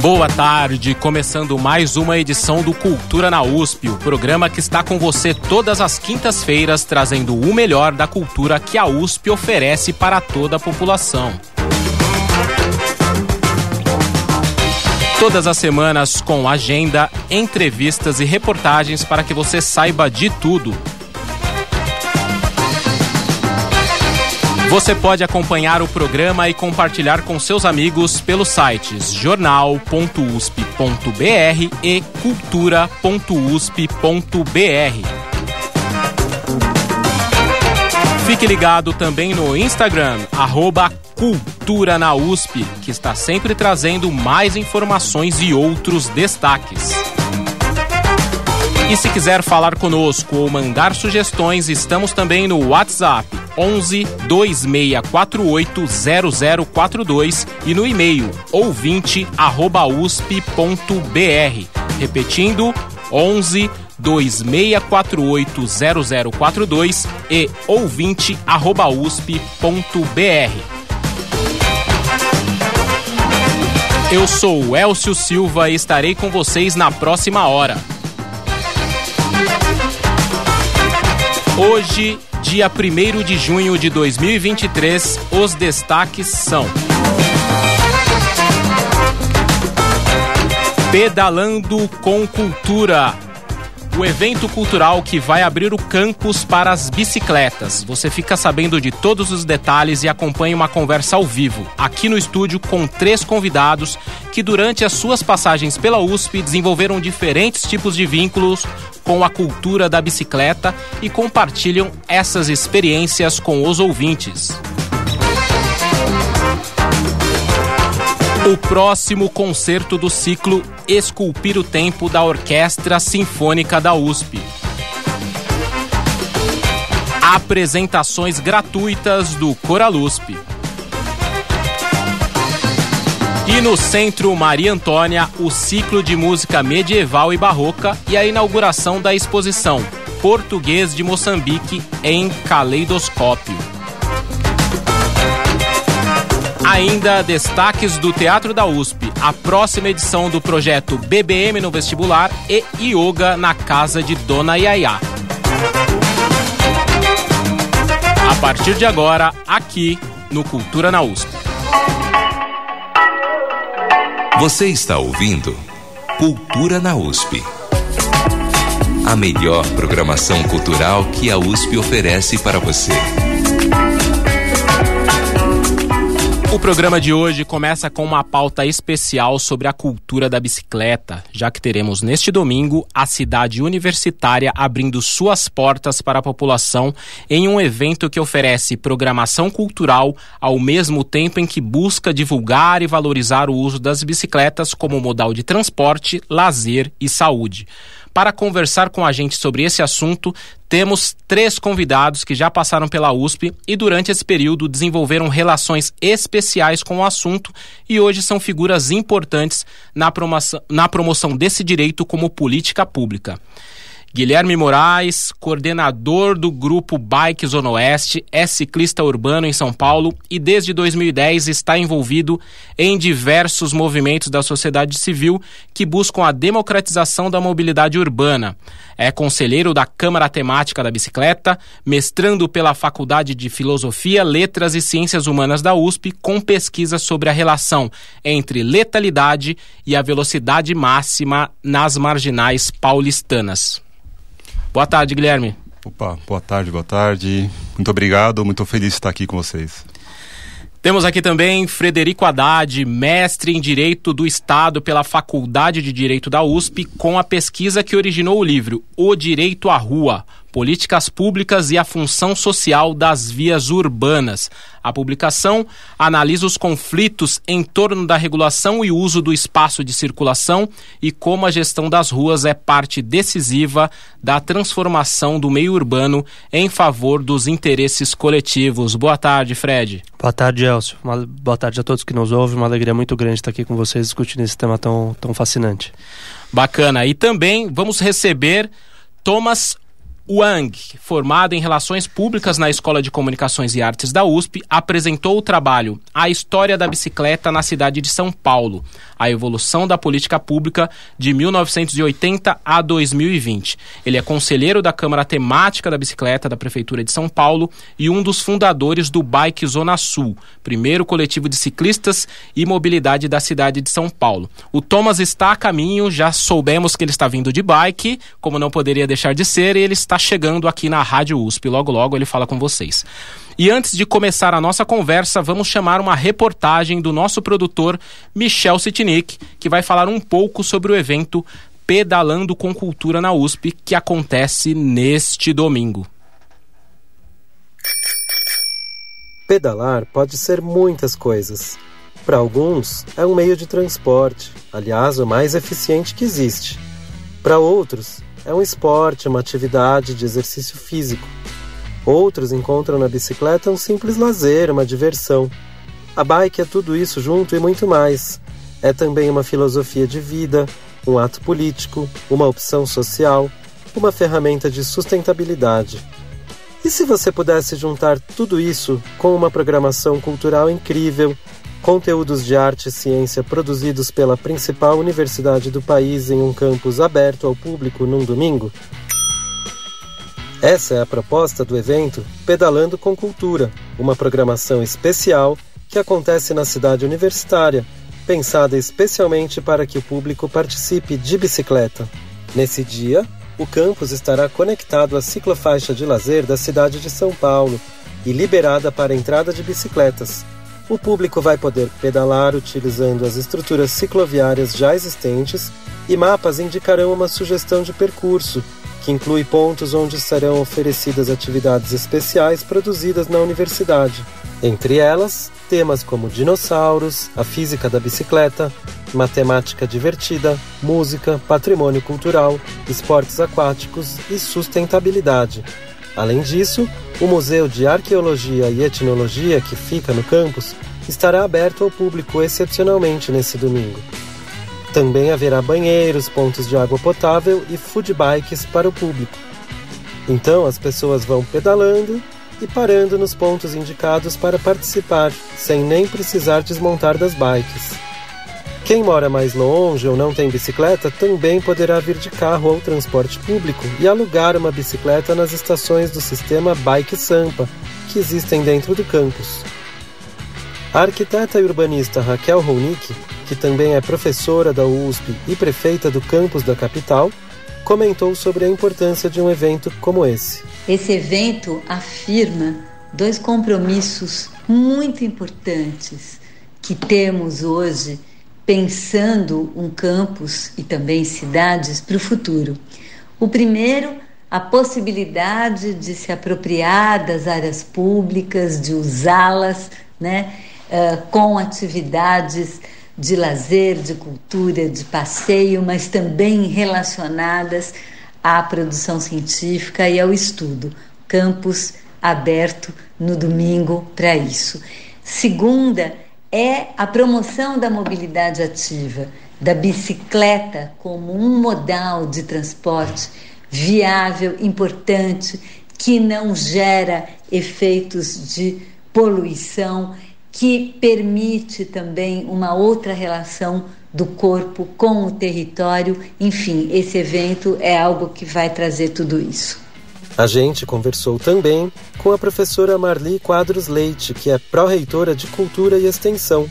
Boa tarde, começando mais uma edição do Cultura na USP, o programa que está com você todas as quintas-feiras, trazendo o melhor da cultura que a USP oferece para toda a população. Todas as semanas com agenda, entrevistas e reportagens para que você saiba de tudo Você pode acompanhar o programa e compartilhar com seus amigos pelos sites jornal.usp.br e cultura.usp.br. Fique ligado também no Instagram, arroba Cultura na USP, que está sempre trazendo mais informações e outros destaques. E se quiser falar conosco ou mandar sugestões, estamos também no WhatsApp 11 2648 0042 e no e-mail ouvinte@usp.br. Repetindo 11 2648 0042 e ouvinte@usp.br. Eu sou o Elcio Silva e estarei com vocês na próxima hora. Hoje, dia 1 de junho de 2023, os destaques são. Pedalando com Cultura. O evento cultural que vai abrir o campus para as bicicletas. Você fica sabendo de todos os detalhes e acompanha uma conversa ao vivo, aqui no estúdio, com três convidados que, durante as suas passagens pela USP, desenvolveram diferentes tipos de vínculos com a cultura da bicicleta e compartilham essas experiências com os ouvintes. O próximo concerto do ciclo Esculpir o Tempo da Orquestra Sinfônica da USP. Apresentações gratuitas do Coralusp. E no Centro Maria Antônia, o ciclo de música medieval e barroca e a inauguração da exposição Português de Moçambique em Caleidoscópio. Ainda destaques do Teatro da USP, a próxima edição do projeto BBM no vestibular e Yoga na casa de Dona Yaya. A partir de agora, aqui no Cultura na USP. Você está ouvindo Cultura na USP. A melhor programação cultural que a USP oferece para você. O programa de hoje começa com uma pauta especial sobre a cultura da bicicleta, já que teremos neste domingo a cidade universitária abrindo suas portas para a população em um evento que oferece programação cultural ao mesmo tempo em que busca divulgar e valorizar o uso das bicicletas como modal de transporte, lazer e saúde. Para conversar com a gente sobre esse assunto, temos três convidados que já passaram pela USP e durante esse período desenvolveram relações especiais com o assunto e hoje são figuras importantes na promoção, na promoção desse direito como política pública. Guilherme Moraes, coordenador do grupo Bike Zona Oeste, é ciclista urbano em São Paulo e desde 2010 está envolvido em diversos movimentos da sociedade civil que buscam a democratização da mobilidade urbana. É conselheiro da Câmara Temática da Bicicleta, mestrando pela Faculdade de Filosofia, Letras e Ciências Humanas da USP, com pesquisa sobre a relação entre letalidade e a velocidade máxima nas marginais paulistanas. Boa tarde, Guilherme. Opa, boa tarde, boa tarde. Muito obrigado, muito feliz de estar aqui com vocês. Temos aqui também Frederico Haddad, mestre em Direito do Estado pela Faculdade de Direito da USP, com a pesquisa que originou o livro O Direito à Rua, Políticas Públicas e a Função Social das Vias Urbanas. A publicação analisa os conflitos em torno da regulação e uso do espaço de circulação e como a gestão das ruas é parte decisiva da transformação do meio urbano em favor dos interesses coletivos. Boa tarde, Fred. Boa tarde, Elcio. Uma, boa tarde a todos que nos ouvem. Uma alegria muito grande estar aqui com vocês discutindo esse tema tão, tão fascinante. Bacana. E também vamos receber Thomas Wang, formado em Relações Públicas na Escola de Comunicações e Artes da USP, apresentou o trabalho A História da Bicicleta na Cidade de São Paulo, a evolução da política pública de 1980 a 2020. Ele é conselheiro da Câmara Temática da Bicicleta da Prefeitura de São Paulo e um dos fundadores do Bike Zona Sul, primeiro coletivo de ciclistas e mobilidade da cidade de São Paulo. O Thomas está a caminho, já soubemos que ele está vindo de bike, como não poderia deixar de ser, e ele está chegando aqui na Rádio USP. Logo, logo ele fala com vocês. E antes de começar a nossa conversa, vamos chamar uma reportagem do nosso produtor Michel Sitnik, que vai falar um pouco sobre o evento Pedalando com Cultura na USP, que acontece neste domingo. Pedalar pode ser muitas coisas. Para alguns, é um meio de transporte, aliás, o mais eficiente que existe. Para outros, é um esporte, uma atividade de exercício físico. Outros encontram na bicicleta um simples lazer, uma diversão. A bike é tudo isso junto e muito mais. É também uma filosofia de vida, um ato político, uma opção social, uma ferramenta de sustentabilidade. E se você pudesse juntar tudo isso com uma programação cultural incrível, conteúdos de arte e ciência produzidos pela principal universidade do país em um campus aberto ao público num domingo? Essa é a proposta do evento Pedalando com Cultura, uma programação especial que acontece na cidade universitária, pensada especialmente para que o público participe de bicicleta. Nesse dia, o campus estará conectado à ciclofaixa de lazer da cidade de São Paulo e liberada para entrada de bicicletas, o público vai poder pedalar utilizando as estruturas cicloviárias já existentes e mapas indicarão uma sugestão de percurso, que inclui pontos onde serão oferecidas atividades especiais produzidas na universidade. Entre elas, temas como dinossauros, a física da bicicleta, matemática divertida, música, patrimônio cultural, esportes aquáticos e sustentabilidade. Além disso, o Museu de Arqueologia e Etnologia, que fica no campus, estará aberto ao público excepcionalmente nesse domingo. Também haverá banheiros, pontos de água potável e food bikes para o público. Então as pessoas vão pedalando e parando nos pontos indicados para participar, sem nem precisar desmontar das bikes. Quem mora mais longe ou não tem bicicleta também poderá vir de carro ou transporte público e alugar uma bicicleta nas estações do sistema Bike Sampa, que existem dentro do campus. A arquiteta e urbanista Raquel Ronick, que também é professora da USP e prefeita do campus da capital, comentou sobre a importância de um evento como esse. Esse evento afirma dois compromissos muito importantes que temos hoje pensando um campus e também cidades para o futuro. O primeiro, a possibilidade de se apropriar das áreas públicas, de usá-las, né, uh, com atividades de lazer, de cultura, de passeio, mas também relacionadas à produção científica e ao estudo. Campus aberto no domingo para isso. Segunda, é a promoção da mobilidade ativa, da bicicleta como um modal de transporte viável, importante, que não gera efeitos de poluição, que permite também uma outra relação do corpo com o território. Enfim, esse evento é algo que vai trazer tudo isso. A gente conversou também com a professora Marli Quadros Leite, que é pró-reitora de Cultura e Extensão.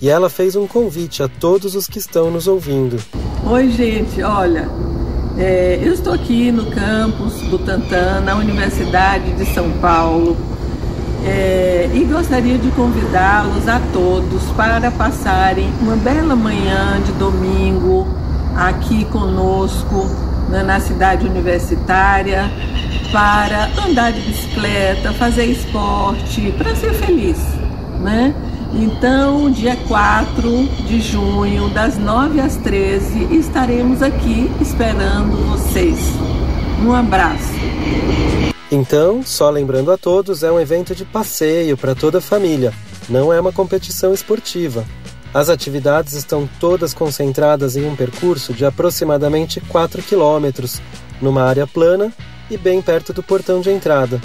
E ela fez um convite a todos os que estão nos ouvindo. Oi, gente, olha, é, eu estou aqui no campus Butantã, na Universidade de São Paulo, é, e gostaria de convidá-los a todos para passarem uma bela manhã de domingo aqui conosco né, na cidade universitária para andar de bicicleta, fazer esporte, para ser feliz, né? Então, dia 4 de junho, das 9 às 13, estaremos aqui esperando vocês. Um abraço. Então, só lembrando a todos, é um evento de passeio para toda a família, não é uma competição esportiva. As atividades estão todas concentradas em um percurso de aproximadamente 4 quilômetros, numa área plana e bem perto do portão de entrada.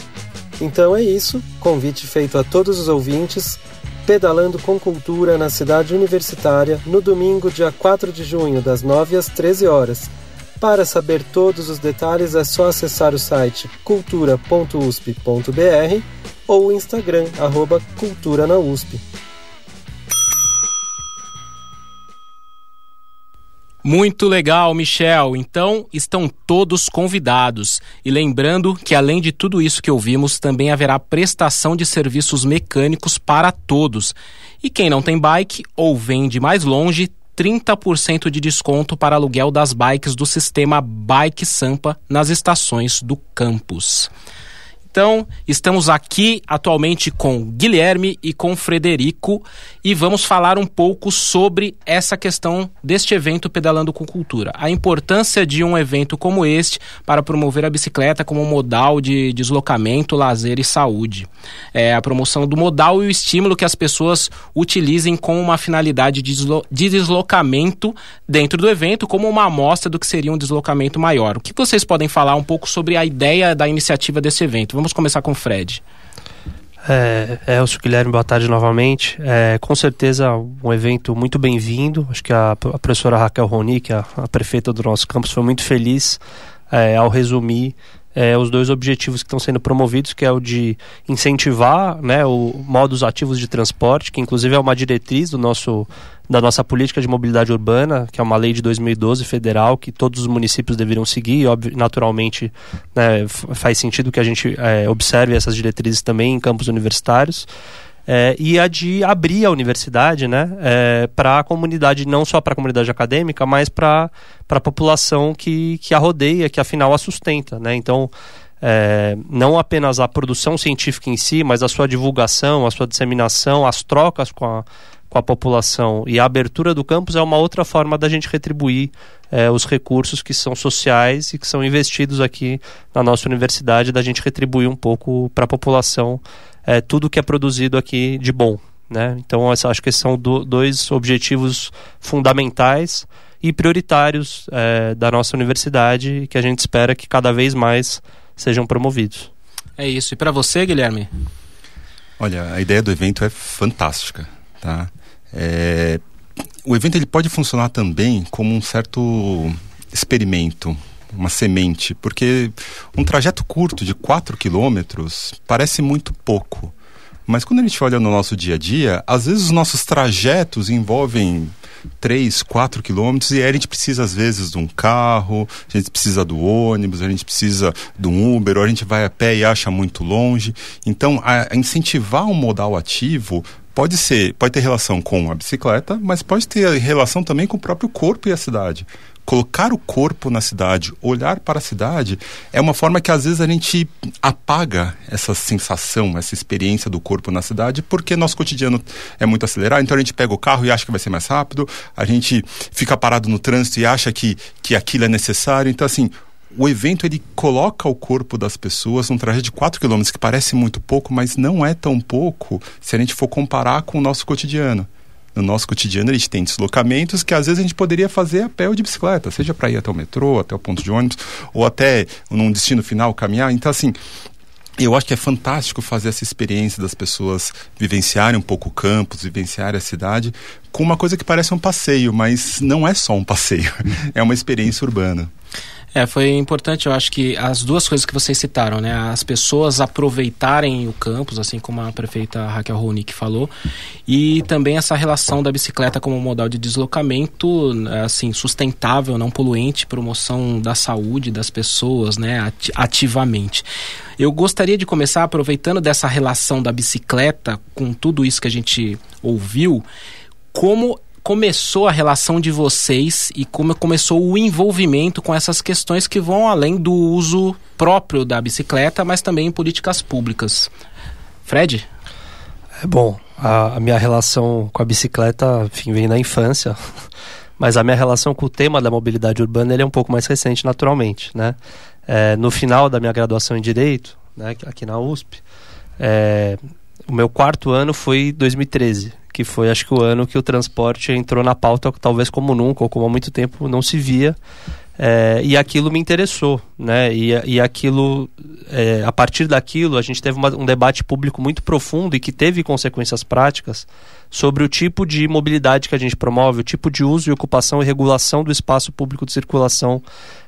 Então é isso, convite feito a todos os ouvintes, pedalando com cultura na cidade universitária no domingo, dia 4 de junho, das 9 às 13 horas. Para saber todos os detalhes é só acessar o site cultura.usp.br ou o Instagram, arroba Cultura na USP. Muito legal, Michel. Então, estão todos convidados. E lembrando que, além de tudo isso que ouvimos, também haverá prestação de serviços mecânicos para todos. E quem não tem bike ou vem de mais longe, 30% de desconto para aluguel das bikes do sistema Bike Sampa nas estações do campus. Então, estamos aqui atualmente com Guilherme e com Frederico e vamos falar um pouco sobre essa questão deste evento Pedalando com Cultura. A importância de um evento como este para promover a bicicleta como modal de deslocamento, lazer e saúde. É, a promoção do modal e o estímulo que as pessoas utilizem com uma finalidade de, de deslocamento dentro do evento, como uma amostra do que seria um deslocamento maior. O que vocês podem falar um pouco sobre a ideia da iniciativa desse evento? Vamos Vamos começar com o Fred. É, Elcio Guilherme, boa tarde novamente. É, com certeza um evento muito bem-vindo. Acho que a, a, professora Raquel Roni, que é a, a, prefeita do nosso campus, foi muito feliz é, ao resumir é, os dois objetivos que estão sendo promovidos, que é o de incentivar né, o modos ativos de transporte, que inclusive é uma diretriz do nosso, da nossa política de mobilidade urbana, que é uma lei de 2012 federal, que todos os municípios deveriam seguir, e naturalmente né, faz sentido que a gente é, observe essas diretrizes também em campos universitários. É, e a de abrir a universidade né, é, para a comunidade, não só para a comunidade acadêmica, mas para a população que, que a rodeia, que afinal a sustenta. Né? Então, é, não apenas a produção científica em si, mas a sua divulgação, a sua disseminação, as trocas com a, com a população e a abertura do campus é uma outra forma da gente retribuir é, os recursos que são sociais e que são investidos aqui na nossa universidade, da gente retribuir um pouco para a população é, tudo que é produzido aqui de bom. Né? Então, essa, acho que esses são do, dois objetivos fundamentais e prioritários é, da nossa universidade que a gente espera que cada vez mais sejam promovidos. É isso. E para você, Guilherme? Olha, a ideia do evento é fantástica, tá? É... O evento ele pode funcionar também como um certo experimento uma semente, porque um trajeto curto de 4 quilômetros parece muito pouco. Mas quando a gente olha no nosso dia a dia, às vezes os nossos trajetos envolvem 3, 4 quilômetros e aí a gente precisa às vezes de um carro, a gente precisa do ônibus, a gente precisa de um Uber, ou a gente vai a pé e acha muito longe. Então, a, incentivar um modal ativo pode ser, pode ter relação com a bicicleta, mas pode ter relação também com o próprio corpo e a cidade colocar o corpo na cidade, olhar para a cidade, é uma forma que às vezes a gente apaga essa sensação, essa experiência do corpo na cidade, porque nosso cotidiano é muito acelerado, então a gente pega o carro e acha que vai ser mais rápido, a gente fica parado no trânsito e acha que, que aquilo é necessário. Então, assim, o evento ele coloca o corpo das pessoas num trajeto de 4 km, que parece muito pouco, mas não é tão pouco se a gente for comparar com o nosso cotidiano no nosso cotidiano a gente tem deslocamentos que às vezes a gente poderia fazer a pé ou de bicicleta, seja para ir até o metrô, até o ponto de ônibus, ou até num destino final caminhar. Então, assim, eu acho que é fantástico fazer essa experiência das pessoas vivenciarem um pouco o campus, vivenciarem a cidade, com uma coisa que parece um passeio, mas não é só um passeio, é uma experiência urbana. É, foi importante, eu acho que as duas coisas que vocês citaram, né? As pessoas aproveitarem o campus, assim como a prefeita Raquel Ronick falou, e também essa relação da bicicleta como modal de deslocamento, assim, sustentável, não poluente, promoção da saúde das pessoas, né? Ativamente. Eu gostaria de começar aproveitando dessa relação da bicicleta com tudo isso que a gente ouviu, como começou a relação de vocês e como começou o envolvimento com essas questões que vão além do uso próprio da bicicleta, mas também em políticas públicas. Fred? É bom, a, a minha relação com a bicicleta, enfim, vem na infância. Mas a minha relação com o tema da mobilidade urbana ele é um pouco mais recente, naturalmente, né? É, no final da minha graduação em Direito, né, aqui na USP, é, o meu quarto ano foi 2013, que foi acho que o ano que o transporte entrou na pauta talvez como nunca ou como há muito tempo não se via é, e aquilo me interessou, né? E, e aquilo, é, a partir daquilo, a gente teve uma, um debate público muito profundo e que teve consequências práticas sobre o tipo de mobilidade que a gente promove, o tipo de uso e ocupação e regulação do espaço público de circulação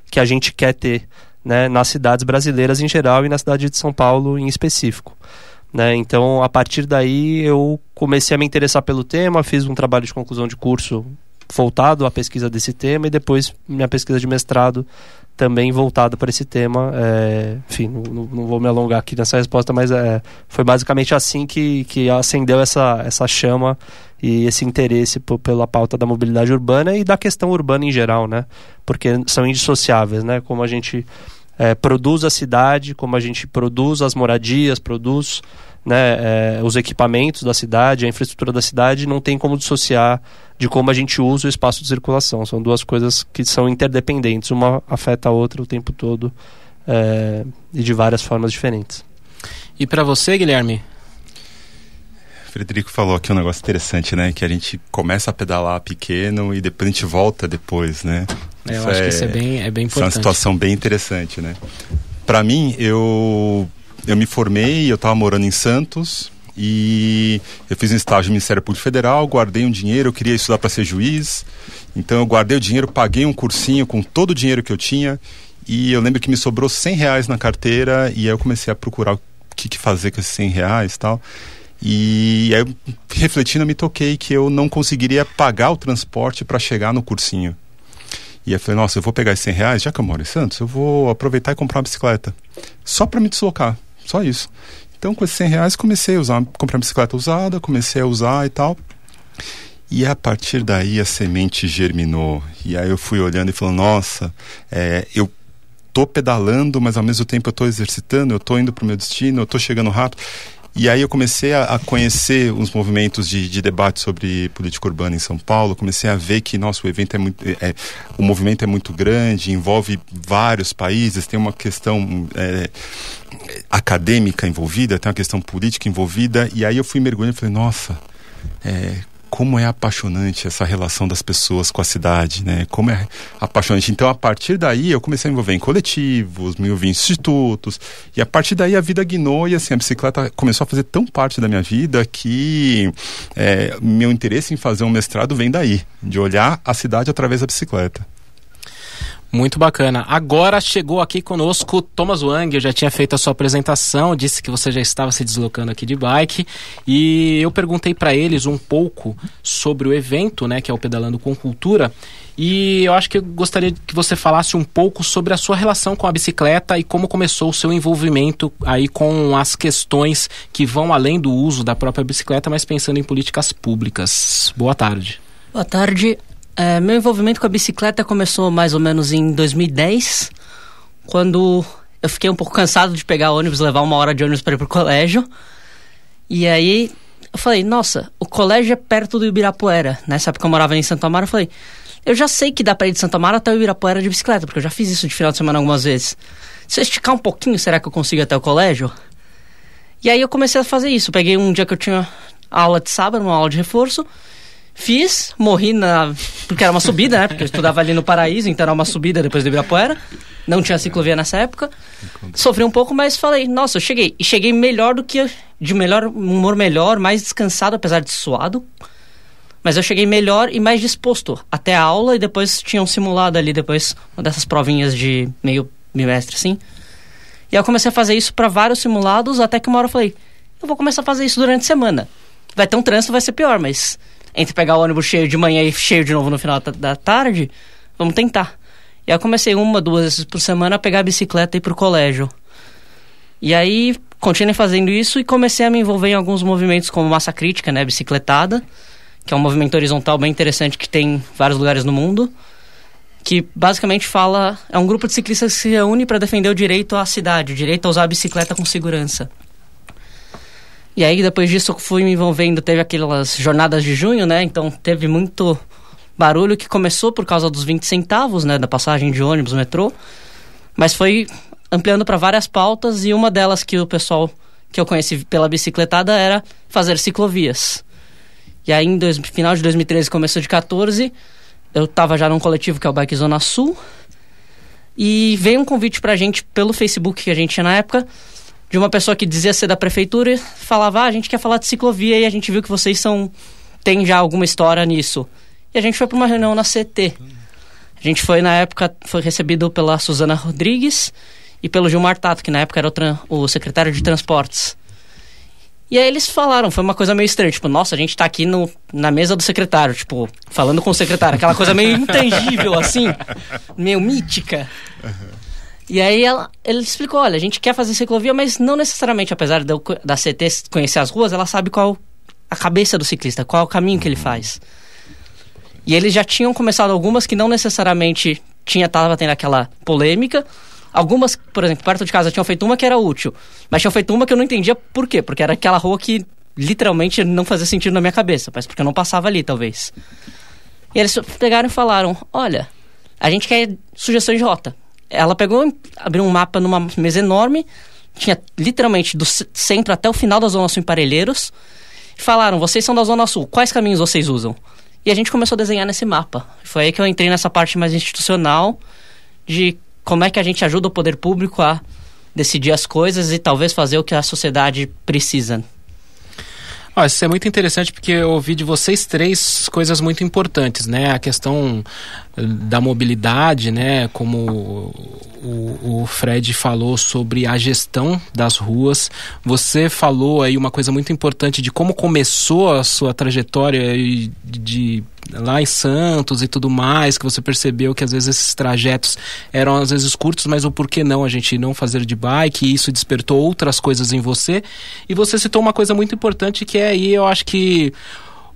que a gente quer ter, né? Nas cidades brasileiras em geral e na cidade de São Paulo em específico. Né? Então, a partir daí, eu comecei a me interessar pelo tema, fiz um trabalho de conclusão de curso voltado à pesquisa desse tema e depois minha pesquisa de mestrado também voltada para esse tema. É, enfim, não, não, vou me alongar aqui nessa resposta, mas é, foi basicamente assim que, que acendeu essa, essa chama e esse interesse pela pauta da mobilidade urbana e da questão urbana em geral, né? Porque são indissociáveis, né? Como a gente é, produz a cidade, como a gente produz as moradias, produz né, é, os equipamentos da cidade, a infraestrutura da cidade, não tem como dissociar de como a gente usa o espaço de circulação. São duas coisas que são interdependentes, uma afeta a outra o tempo todo é, e de várias formas diferentes. E para você, Guilherme? Frederico falou aqui um negócio interessante, né? Que a gente começa a pedalar pequeno e depois a gente volta depois, né? É, eu isso acho é, que isso é bem, é bem importante. é uma situação bem interessante, né? Para mim, eu eu me formei, eu estava morando em Santos e eu fiz um estágio no Ministério Público Federal, guardei um dinheiro, eu queria estudar para ser juiz, então eu guardei o dinheiro, paguei um cursinho com todo o dinheiro que eu tinha e eu lembro que me sobrou 100 reais na carteira e aí eu comecei a procurar o que, que fazer com esses 100 reais e tal. E aí, refletindo, eu me toquei que eu não conseguiria pagar o transporte para chegar no cursinho. E eu falei, nossa, eu vou pegar esses 100 reais, já que eu moro em Santos, eu vou aproveitar e comprar uma bicicleta. Só para me deslocar. Só isso. Então, com esses 100 reais, comecei a usar, comprar bicicleta usada, comecei a usar e tal. E a partir daí a semente germinou. E aí eu fui olhando e falando, nossa, é, eu tô pedalando, mas ao mesmo tempo eu tô exercitando, eu tô indo pro meu destino, eu tô chegando rápido. E aí eu comecei a, a conhecer os movimentos de, de, debate sobre política urbana em São Paulo, comecei a ver que nosso evento é muito, é, o movimento é muito grande, envolve vários países, tem uma questão é, acadêmica envolvida, tem uma questão política envolvida, e aí eu fui mergulhando e falei, nossa, é, como é apaixonante essa relação das pessoas com a cidade, né? Como é apaixonante. Então, a partir daí, eu comecei a me envolver em coletivos, me envolver em institutos, e a partir daí a vida guinou e assim, a bicicleta começou a fazer tão parte da minha vida que é, meu interesse em fazer um mestrado vem daí, de olhar a cidade através da bicicleta. Muito bacana. Agora chegou aqui conosco Thomas Wang. Eu já tinha feito a sua apresentação, disse que você já estava se deslocando aqui de bike e eu perguntei para eles um pouco sobre o evento, né, que é o Pedalando com Cultura. E eu acho que eu gostaria que você falasse um pouco sobre a sua relação com a bicicleta e como começou o seu envolvimento aí com as questões que vão além do uso da própria bicicleta, mas pensando em políticas públicas. Boa tarde. Boa tarde. É, meu envolvimento com a bicicleta começou mais ou menos em 2010, quando eu fiquei um pouco cansado de pegar ônibus, levar uma hora de ônibus para ir pro colégio. E aí eu falei, nossa, o colégio é perto do Ibirapuera. Nessa época eu morava em Santo Amaro, eu falei, eu já sei que dá para ir de Santo Amaro até o Ibirapuera de bicicleta, porque eu já fiz isso de final de semana algumas vezes. Se eu esticar um pouquinho, será que eu consigo até o colégio? E aí eu comecei a fazer isso. Peguei um dia que eu tinha aula de sábado, uma aula de reforço, Fiz, morri na. Porque era uma subida, né? Porque eu estudava ali no Paraíso, então era uma subida depois do Ibirapuera. Não tinha ciclovia nessa época. Sofri um pouco, mas falei, nossa, eu cheguei. E cheguei melhor do que. De melhor, humor melhor, mais descansado, apesar de suado. Mas eu cheguei melhor e mais disposto até a aula e depois tinha um simulado ali, depois, uma dessas provinhas de meio bimestre, assim. E eu comecei a fazer isso para vários simulados, até que uma hora eu falei, eu vou começar a fazer isso durante a semana. Vai ter um trânsito, vai ser pior, mas entre pegar o ônibus cheio de manhã e cheio de novo no final da tarde, vamos tentar. E aí eu comecei uma, duas vezes por semana a pegar a bicicleta e ir pro colégio. E aí continuei fazendo isso e comecei a me envolver em alguns movimentos como massa crítica, né, bicicletada, que é um movimento horizontal bem interessante que tem em vários lugares no mundo, que basicamente fala é um grupo de ciclistas que se reúne para defender o direito à cidade, o direito a usar a bicicleta com segurança. E aí depois disso eu fui me envolvendo, teve aquelas jornadas de junho, né? Então teve muito barulho que começou por causa dos 20 centavos, né, da passagem de ônibus, metrô, mas foi ampliando para várias pautas e uma delas que o pessoal que eu conheci pela bicicletada era fazer ciclovias. E aí, em dois, final de 2013, começo de 14, eu estava já num coletivo que é o Bike Zona Sul. E veio um convite pra gente pelo Facebook que a gente tinha na época, de uma pessoa que dizia ser da prefeitura e falava: ah, a gente quer falar de ciclovia e a gente viu que vocês são. tem já alguma história nisso. E a gente foi para uma reunião na CT. A gente foi, na época, foi recebido pela Suzana Rodrigues e pelo Gilmar Tato, que na época era o, o secretário de transportes. E aí eles falaram, foi uma coisa meio estranha, tipo, nossa, a gente tá aqui no, na mesa do secretário, tipo, falando com o secretário, aquela coisa meio intangível, assim, meio mítica. Uhum. E aí ela, ele explicou, olha, a gente quer fazer ciclovia, mas não necessariamente, apesar eu, da CT conhecer as ruas, ela sabe qual a cabeça do ciclista, qual o caminho que ele faz. E eles já tinham começado algumas que não necessariamente tinha tava tendo aquela polêmica, Algumas, por exemplo, perto de casa tinham feito uma que era útil, mas tinham feito uma que eu não entendia por quê, porque era aquela rua que literalmente não fazia sentido na minha cabeça, mas porque eu não passava ali, talvez. E eles pegaram e falaram: Olha, a gente quer sugestões de rota. Ela pegou, abriu um mapa numa mesa enorme, tinha literalmente do centro até o final da Zona Sul em Parelheiros, e falaram: Vocês são da Zona Sul, quais caminhos vocês usam? E a gente começou a desenhar nesse mapa. Foi aí que eu entrei nessa parte mais institucional de como é que a gente ajuda o poder público a decidir as coisas e talvez fazer o que a sociedade precisa. Oh, isso é muito interessante porque eu ouvi de vocês três coisas muito importantes, né? A questão da mobilidade, né? Como o, o, Fred falou sobre a gestão das ruas. Você falou aí uma coisa muito importante de como começou a sua trajetória de, de lá em Santos e tudo mais, que você percebeu que às vezes esses trajetos eram às vezes curtos, mas o porquê não a gente não fazer de bike, e isso despertou outras coisas em você. E você citou uma coisa muito importante que é aí, eu acho que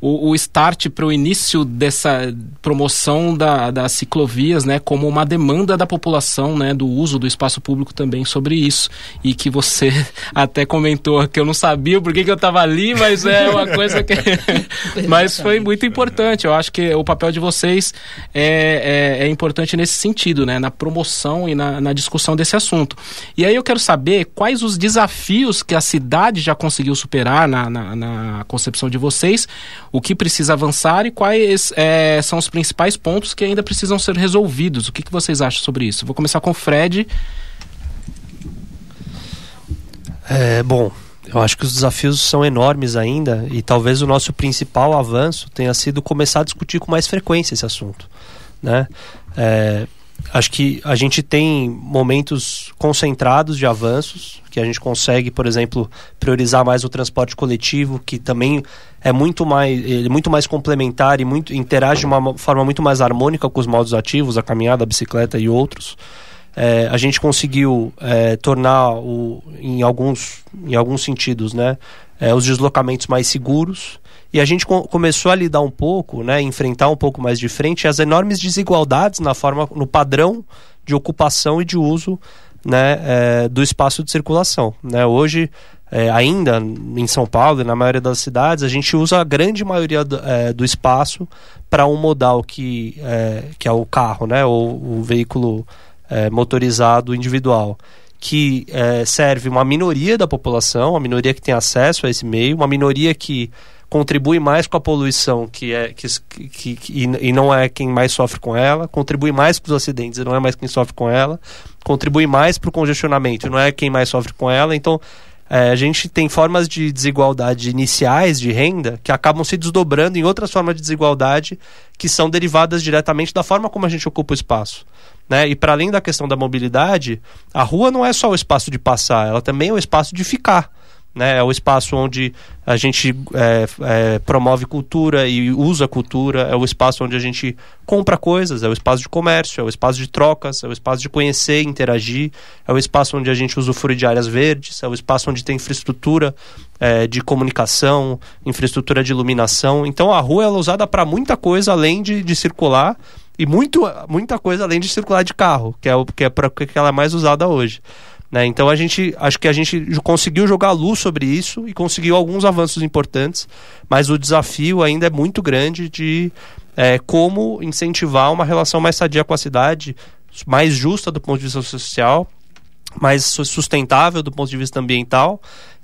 o, o start para o início dessa promoção da, das ciclovias, né, como uma demanda da população, né, do uso do espaço público também sobre isso. E que você até comentou que eu não sabia por que, que eu estava ali, mas é uma coisa que. mas foi muito importante. Eu acho que o papel de vocês é, é, é importante nesse sentido, né, na promoção e na, na discussão desse assunto. E aí eu quero saber quais os desafios que a cidade já conseguiu superar na, na, na concepção de vocês o que precisa avançar e quais é, são os principais pontos que ainda precisam ser resolvidos. O que, que vocês acham sobre isso? Vou começar com o Fred. É, bom, eu acho que os desafios são enormes ainda e talvez o nosso principal avanço tenha sido começar a discutir com mais frequência esse assunto. Né? É, acho que a gente tem momentos concentrados de avanços, que a gente consegue, por exemplo, priorizar mais o transporte coletivo, que também é muito mais, é muito mais complementar e muito, interage de uma forma muito mais harmônica com os modos ativos, a caminhada, a bicicleta e outros. É, a gente conseguiu é, tornar, o, em, alguns, em alguns sentidos, né, é, os deslocamentos mais seguros e a gente co começou a lidar um pouco, né, enfrentar um pouco mais de frente as enormes desigualdades na forma, no padrão de ocupação e de uso né, é, do espaço de circulação. Né? Hoje, é, ainda em São Paulo e na maioria das cidades, a gente usa a grande maioria do, é, do espaço para um modal que, é, que é o carro, né, ou o veículo é, motorizado individual que é, serve uma minoria da população, uma minoria que tem acesso a esse meio, uma minoria que contribui mais com a poluição que é que, que, que e, não é quem mais sofre com ela, contribui mais para os acidentes e não é mais quem sofre com ela, contribui mais para o congestionamento e não é quem mais sofre com ela. Então é, a gente tem formas de desigualdade iniciais de renda que acabam se desdobrando em outras formas de desigualdade que são derivadas diretamente da forma como a gente ocupa o espaço. Né? E para além da questão da mobilidade, a rua não é só o espaço de passar, ela também é o espaço de ficar. Né? É o espaço onde a gente é, é, promove cultura e usa cultura, é o espaço onde a gente compra coisas, é o espaço de comércio, é o espaço de trocas, é o espaço de conhecer, interagir, é o espaço onde a gente usufrui de áreas verdes, é o espaço onde tem infraestrutura é, de comunicação, infraestrutura de iluminação. Então a rua é usada para muita coisa além de, de circular e muito, muita coisa além de circular de carro, que é, o, que é para que ela é mais usada hoje. Né? Então a gente acho que a gente conseguiu jogar luz sobre isso e conseguiu alguns avanços importantes, mas o desafio ainda é muito grande de é, como incentivar uma relação mais sadia com a cidade, mais justa do ponto de vista social, mais sustentável do ponto de vista ambiental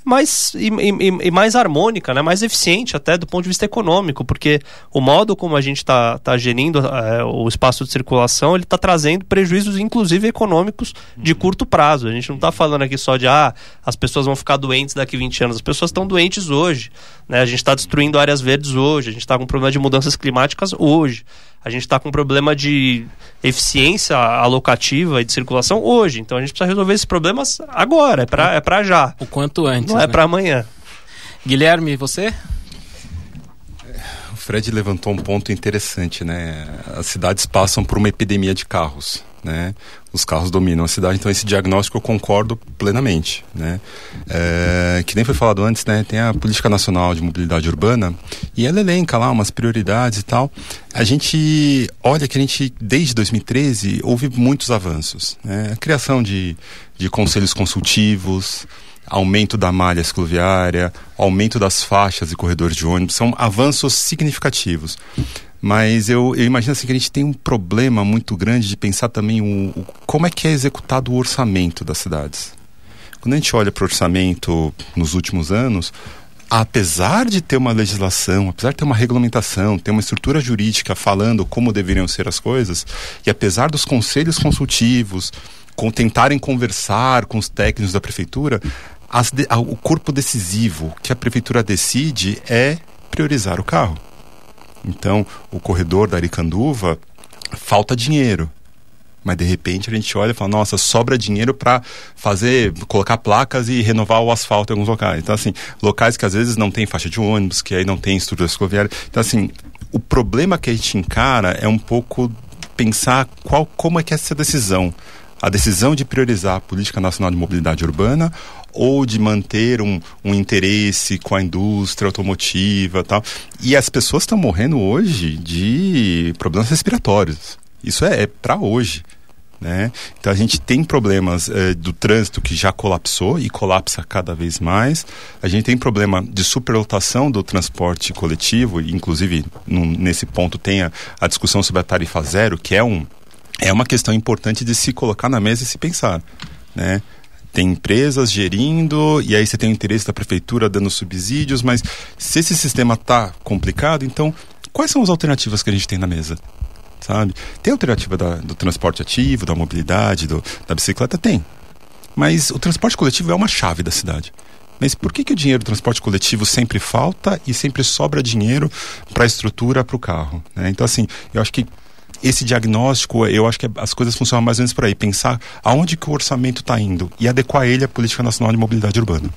mais e, e, e, mais harmônica, né? mais eficiente até do ponto de vista econômico, porque o modo como a gente está tá gerindo é, o espaço de circulação, ele está trazendo prejuízos, inclusive econômicos, de uhum. curto prazo. A gente não está falando aqui só de ah, as pessoas vão ficar doentes daqui 20 anos, as pessoas estão doentes hoje. Né? A gente está destruindo áreas verdes hoje, a gente está com problema de mudanças climáticas hoje a gente está com um problema de eficiência alocativa e de circulação hoje. Então a gente precisa resolver esses problemas agora, é para é pra já. O quanto antes. Não é né? é para amanhã. Guilherme, você? O Fred levantou um ponto interessante, né? As cidades passam por uma epidemia de carros né? Os carros dominam a cidade, então esse diagnóstico eu concordo plenamente, né? É, que nem foi falado antes, né? Tem a Política Nacional de Mobilidade Urbana e ela elenca lá umas prioridades e tal. A gente olha que a gente, desde 2013, houve muitos avanços, né? A criação de, de conselhos consultivos, aumento da malha cicloviária, aumento das faixas e corredores de ônibus, são avanços significativos. Mas eu, eu, imagino assim que a gente tem um problema muito grande de pensar também o, o como é que é executado o orçamento das cidades. Quando a gente olha para o orçamento nos últimos anos, apesar de ter uma legislação, apesar de ter uma regulamentação, ter uma estrutura jurídica falando como deveriam ser as coisas, e apesar dos conselhos consultivos com, tentarem conversar com os técnicos da prefeitura, de, a, o corpo decisivo que a prefeitura decide é priorizar o carro. Então, o corredor da Aricanduva, falta dinheiro. Mas de repente a gente olha e fala, nossa, sobra dinheiro para fazer, colocar placas e renovar o asfalto em alguns locais. Então, assim, locais que às vezes não tem faixa de ônibus, que aí não tem estrutura escoviária. Então, assim, o problema que a gente encara é um pouco pensar qual, como é que é essa decisão. A decisão de priorizar a Política Nacional de Mobilidade Urbana ou de manter um, um interesse com a indústria automotiva tal. E as pessoas estão morrendo hoje de problemas respiratórios. Isso é, é para hoje. Né? Então a gente tem problemas eh, do trânsito que já colapsou e colapsa cada vez mais. A gente tem problema de superlotação do transporte coletivo, inclusive num, nesse ponto tem a, a, discussão sobre a tarifa zero, que é, um, é uma questão importante de se colocar na mesa e se pensar. Né? Tem empresas gerindo e aí você tem o interesse da prefeitura dando subsídios, mas se esse sistema está complicado, então quais são as alternativas que a gente tem na mesa? Sabe? Tem alternativa da, do transporte ativo, da mobilidade, do, da bicicleta? Tem. Mas o transporte coletivo é uma chave da cidade. Mas por que, que o dinheiro do transporte coletivo sempre falta e sempre sobra dinheiro para a estrutura, para o carro? Né? Então, assim, eu acho que esse diagnóstico, eu acho que as coisas funcionam mais ou menos por aí. Pensar aonde que o orçamento está indo e adequar ele à Política Nacional de Mobilidade Urbana.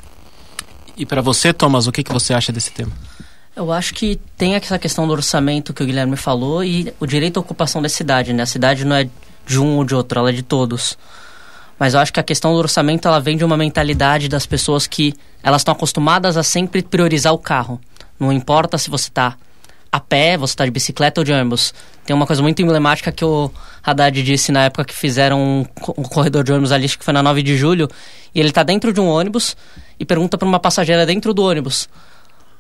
E para você, Thomas, o que, que você acha desse tema? Eu acho que tem essa questão do orçamento que o Guilherme falou e o direito à ocupação da cidade, né? A cidade não é de um ou de outro, ela é de todos. Mas eu acho que a questão do orçamento, ela vem de uma mentalidade das pessoas que elas estão acostumadas a sempre priorizar o carro. Não importa se você está a pé, você está de bicicleta ou de ônibus. Tem uma coisa muito emblemática que o Haddad disse na época que fizeram um, corredor de ônibus ali, acho que foi na 9 de julho, e ele está dentro de um ônibus e pergunta para uma passageira dentro do ônibus: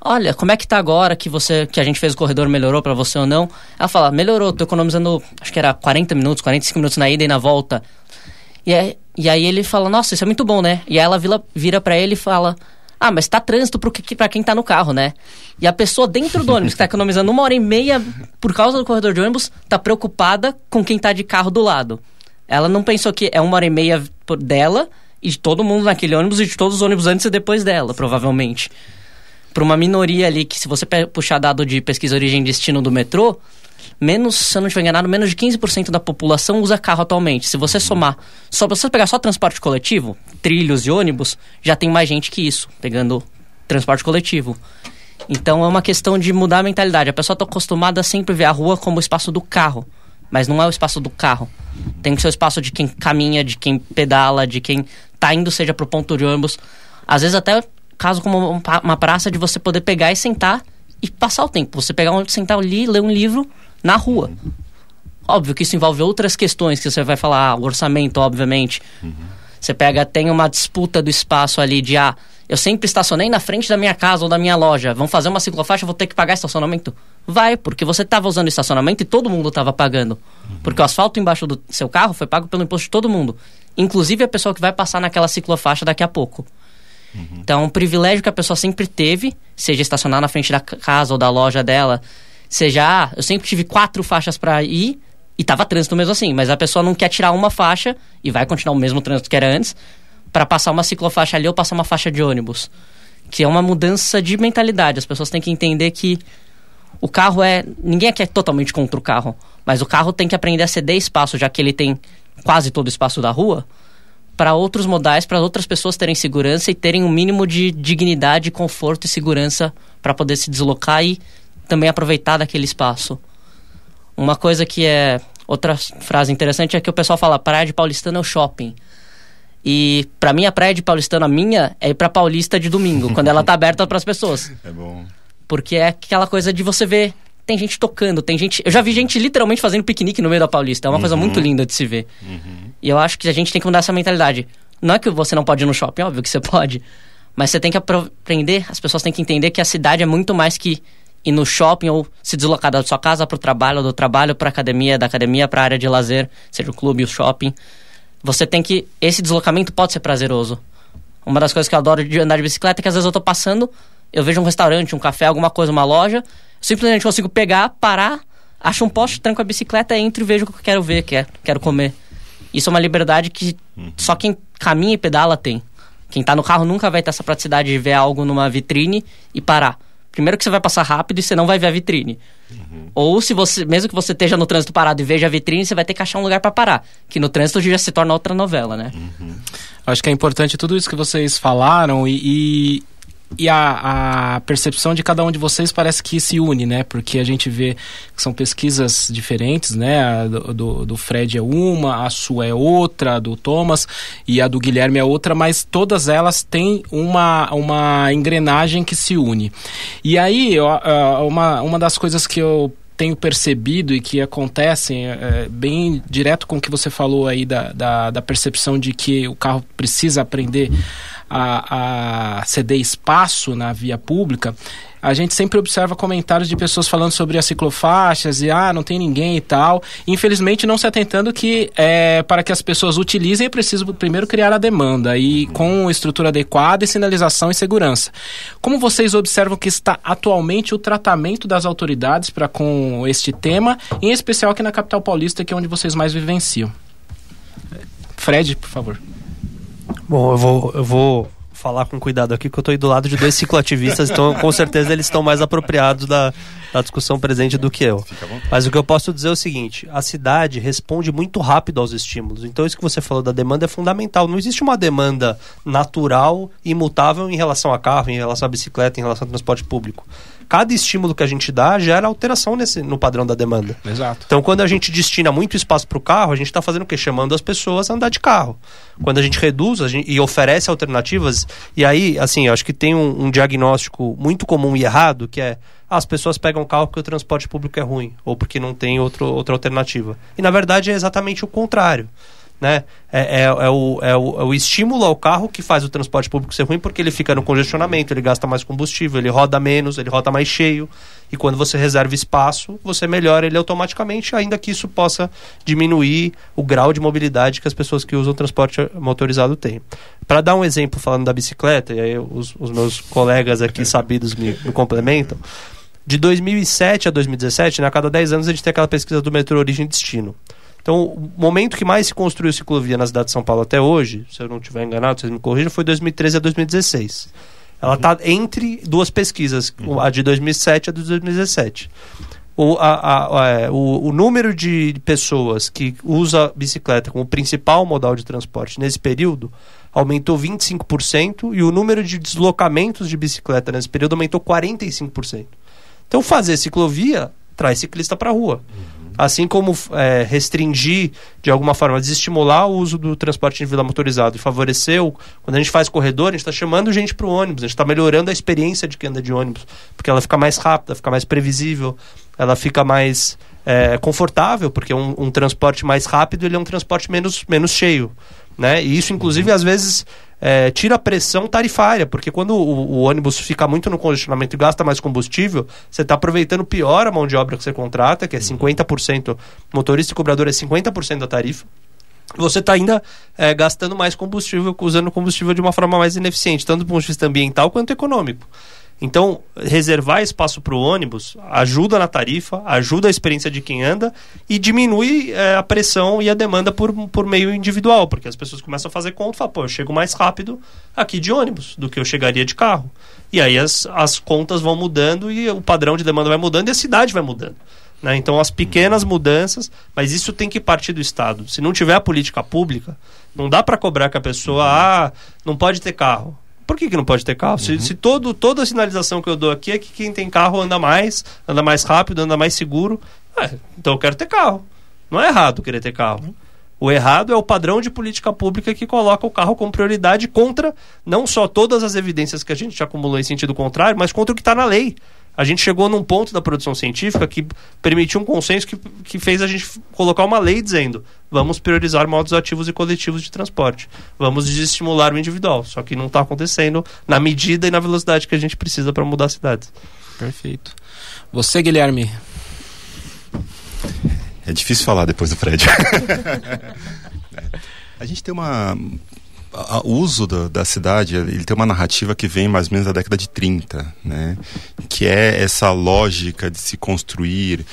Olha, como é que tá agora que você que a gente fez o corredor melhorou para você ou não? Ela fala: "Melhorou, tô economizando, acho que era 40 minutos, 45 minutos na ida e na volta". E, é, e aí ele fala: "Nossa, isso é muito bom, né?". E aí ela vira, vira para ele e fala: ah, mas tá trânsito para quem tá no carro, né? E a pessoa dentro do ônibus que tá economizando uma hora e meia por causa do corredor de ônibus, tá preocupada com quem tá de carro do lado. Ela não pensou que é uma hora e meia dela e de todo mundo naquele ônibus e de todos os ônibus antes e depois dela, provavelmente. Para uma minoria ali que, se você puxar dado de pesquisa origem e destino do metrô, menos, se eu não estiver enganado, menos de 15% da população usa carro atualmente. Se você somar, só se você pegar só transporte coletivo, trilhos e ônibus, já tem mais gente que isso, pegando transporte coletivo. Então é uma questão de mudar a mentalidade. A pessoa está acostumada a sempre ver a rua como o espaço do carro, mas não é o espaço do carro. Tem que ser o espaço de quem caminha, de quem pedala, de quem está indo, seja para o ponto de ônibus. Às vezes até caso como uma praça de você poder pegar e sentar e passar o tempo. Você pegar onde sentar ali, ler um livro na rua. Óbvio que isso envolve outras questões que você vai falar, o orçamento, obviamente. Uhum. Você pega, tem uma disputa do espaço ali de ah, eu sempre estacionei na frente da minha casa ou da minha loja. Vão fazer uma ciclofaixa, vou ter que pagar estacionamento? Vai, porque você estava usando estacionamento e todo mundo estava pagando. Uhum. Porque o asfalto embaixo do seu carro foi pago pelo imposto de todo mundo. Inclusive a pessoa que vai passar naquela ciclofaixa daqui a pouco. Uhum. Então, um privilégio que a pessoa sempre teve, seja estacionar na frente da casa ou da loja dela, seja, ah, eu sempre tive quatro faixas para ir e tava trânsito mesmo assim, mas a pessoa não quer tirar uma faixa e vai continuar o mesmo trânsito que era antes para passar uma ciclofaixa ali ou passar uma faixa de ônibus. Que é uma mudança de mentalidade. As pessoas têm que entender que o carro é. Ninguém aqui é totalmente contra o carro, mas o carro tem que aprender a ceder espaço, já que ele tem quase todo o espaço da rua, para outros modais, para outras pessoas terem segurança e terem um mínimo de dignidade, conforto e segurança para poder se deslocar e também aproveitar daquele espaço. Uma coisa que é outra frase interessante é que o pessoal fala praia de paulistana é o shopping. E para mim a praia de paulistana minha é ir para Paulista de domingo, quando ela tá aberta para as pessoas. É bom. Porque é aquela coisa de você ver tem gente tocando, tem gente. Eu já vi gente literalmente fazendo piquenique no meio da Paulista. É uma uhum. coisa muito linda de se ver. Uhum. E eu acho que a gente tem que mudar essa mentalidade. Não é que você não pode ir no shopping, óbvio que você pode. Mas você tem que aprender, as pessoas têm que entender que a cidade é muito mais que ir no shopping ou se deslocar da sua casa para o trabalho, do trabalho para a academia, da academia para a área de lazer, seja o clube, o shopping. Você tem que. Esse deslocamento pode ser prazeroso. Uma das coisas que eu adoro de andar de bicicleta é que às vezes eu tô passando, eu vejo um restaurante, um café, alguma coisa, uma loja, simplesmente consigo pegar, parar, acho um poste, tranco a bicicleta, entro e vejo o que eu quero ver, quero, quero comer. Isso é uma liberdade que uhum. só quem caminha e pedala tem. Quem tá no carro nunca vai ter essa praticidade de ver algo numa vitrine e parar. Primeiro que você vai passar rápido e você não vai ver a vitrine. Uhum. Ou se você, mesmo que você esteja no trânsito parado e veja a vitrine, você vai ter que achar um lugar para parar. Que no trânsito já se torna outra novela, né? Uhum. Acho que é importante tudo isso que vocês falaram e, e e a, a, percepção de cada um de vocês parece que se une, né? Porque a gente vê que são pesquisas diferentes, né? A do, do, Fred é uma, a sua é outra, a do Thomas e a do Guilherme é outra, mas todas elas têm uma, uma engrenagem que se une. E aí, uma, uma das coisas que eu tenho percebido e que acontecem é, bem direto com o que você falou aí da, da, da percepção de que o carro precisa aprender a, a ceder espaço na via pública, a gente sempre observa comentários de pessoas falando sobre as ciclofaixas e ah, não tem ninguém e tal. Infelizmente, não se atentando que é, para que as pessoas utilizem é preciso primeiro criar a demanda e com estrutura adequada e sinalização e segurança. Como vocês observam que está atualmente o tratamento das autoridades para com este tema, em especial aqui na capital paulista, que é onde vocês mais vivenciam? Fred, por favor. Bom, eu vou, eu vou falar com cuidado aqui, que eu estou do lado de dois cicloativistas, então com certeza eles estão mais apropriados da, da discussão presente do que eu. Mas o que eu posso dizer é o seguinte: a cidade responde muito rápido aos estímulos. Então, isso que você falou da demanda é fundamental. Não existe uma demanda natural, imutável em relação a carro, em relação a bicicleta, em relação ao transporte público cada estímulo que a gente dá gera alteração nesse, no padrão da demanda. Exato. Então, quando a gente destina muito espaço para o carro, a gente está fazendo o quê? Chamando as pessoas a andar de carro. Quando a gente reduz a gente, e oferece alternativas, e aí, assim, eu acho que tem um, um diagnóstico muito comum e errado, que é as pessoas pegam carro porque o transporte público é ruim, ou porque não tem outro, outra alternativa. E na verdade é exatamente o contrário né? É, é, é, o, é, o, é o estímulo ao carro que faz o transporte público ser ruim, porque ele fica no congestionamento, ele gasta mais combustível, ele roda menos, ele roda mais cheio. E quando você reserva espaço, você melhora ele automaticamente, ainda que isso possa diminuir o grau de mobilidade que as pessoas que usam transporte motorizado têm. Para dar um exemplo falando da bicicleta, e aí os, os meus colegas aqui sabidos me, me complementam. De 2007 a 2017, né, a cada 10 anos a gente tem aquela pesquisa do metrô Origem e Destino. Então, o momento que mais se construiu ciclovia na cidade de São Paulo até hoje, se eu não estiver enganado, vocês me corrijam, foi 2013 a 2016. Ela está entre duas pesquisas, uhum. a de 2007 e a de 2017. o, a, a, é, o, o, número de pessoas que usa bicicleta como principal modal de transporte nesse período aumentou 25% e o número de deslocamentos de bicicleta nesse período aumentou 45%. Então, fazer ciclovia traz ciclista para a rua. Uhum. Assim como é, restringir, de alguma forma, desestimular o uso do transporte individual motorizado e favorecer, o, quando a gente faz corredor, a gente está chamando gente para o ônibus, a gente está melhorando a experiência de quem anda de ônibus, porque ela fica mais rápida, fica mais previsível, ela fica mais é, confortável, porque um, um transporte mais rápido ele é um transporte menos, menos cheio. Né? E isso, inclusive, às vezes é, tira a pressão tarifária, porque quando o, o, ônibus fica muito no congestionamento e gasta mais combustível, você está aproveitando pior a mão de obra que você contrata, que é 50%, motorista e cobrador é 50% da tarifa. Você está ainda é, gastando mais combustível, usando combustível de uma forma mais ineficiente, tanto do ponto de vista ambiental quanto econômico. Então, reservar espaço para o ônibus ajuda na tarifa, ajuda a experiência de quem anda e diminui é, a pressão e a demanda por, por meio individual, porque as pessoas começam a fazer conta e falam, pô, eu chego mais rápido aqui de ônibus do que eu chegaria de carro. E aí as, as contas vão mudando e o padrão de demanda vai mudando e a cidade vai mudando. Né? Então, as pequenas mudanças, mas isso tem que partir do Estado. Se não tiver a política pública, não dá para cobrar que a pessoa, ah, não pode ter carro. Por que, que não pode ter carro? Uhum. Se, se todo, toda a sinalização que eu dou aqui é que quem tem carro anda mais, anda mais rápido, anda mais seguro, é, então eu quero ter carro. Não é errado querer ter carro. O errado é o padrão de política pública que coloca o carro como prioridade contra não só todas as evidências que a gente acumulou em sentido contrário, mas contra o que está na lei a gente chegou num ponto da produção científica que permitiu um consenso que, que fez a gente colocar uma lei dizendo vamos priorizar modos ativos e coletivos de transporte, vamos desestimular o individual. Só que não está acontecendo na medida e na velocidade que a gente precisa para mudar as cidades. Perfeito. Você, Guilherme? É difícil falar depois do Fred. a gente tem uma o uso da, da, cidade, ele tem uma narrativa que vem mais ou menos da década de 30, né? Que é essa lógica de se construir,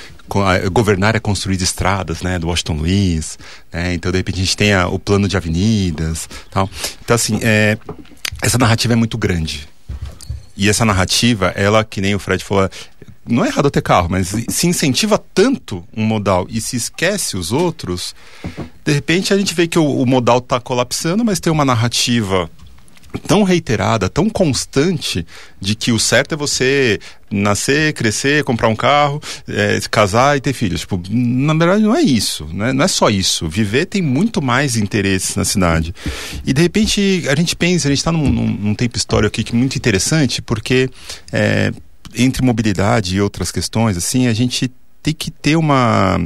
governar é construir estradas, né? Do Washington Luiz, né? Então, de repente, a gente tem a, o plano de avenidas, tal. Então, assim, é, essa narrativa é muito grande. E essa narrativa, ela, que nem o Fred falou, não é errado ter carro, mas se incentiva tanto um modal e se esquece os outros, de repente a gente vê que o, o modal está colapsando, mas tem uma narrativa tão reiterada, tão constante, de que o certo é você nascer, crescer, comprar um carro, é, casar e ter filhos. Tipo, na verdade não é isso, né? não é só isso. Viver tem muito mais interesses na cidade. E de repente a gente pensa, a gente está num, num, num, tempo histórico aqui que é muito interessante, porque é, entre mobilidade e outras questões, assim, a gente tem que ter uma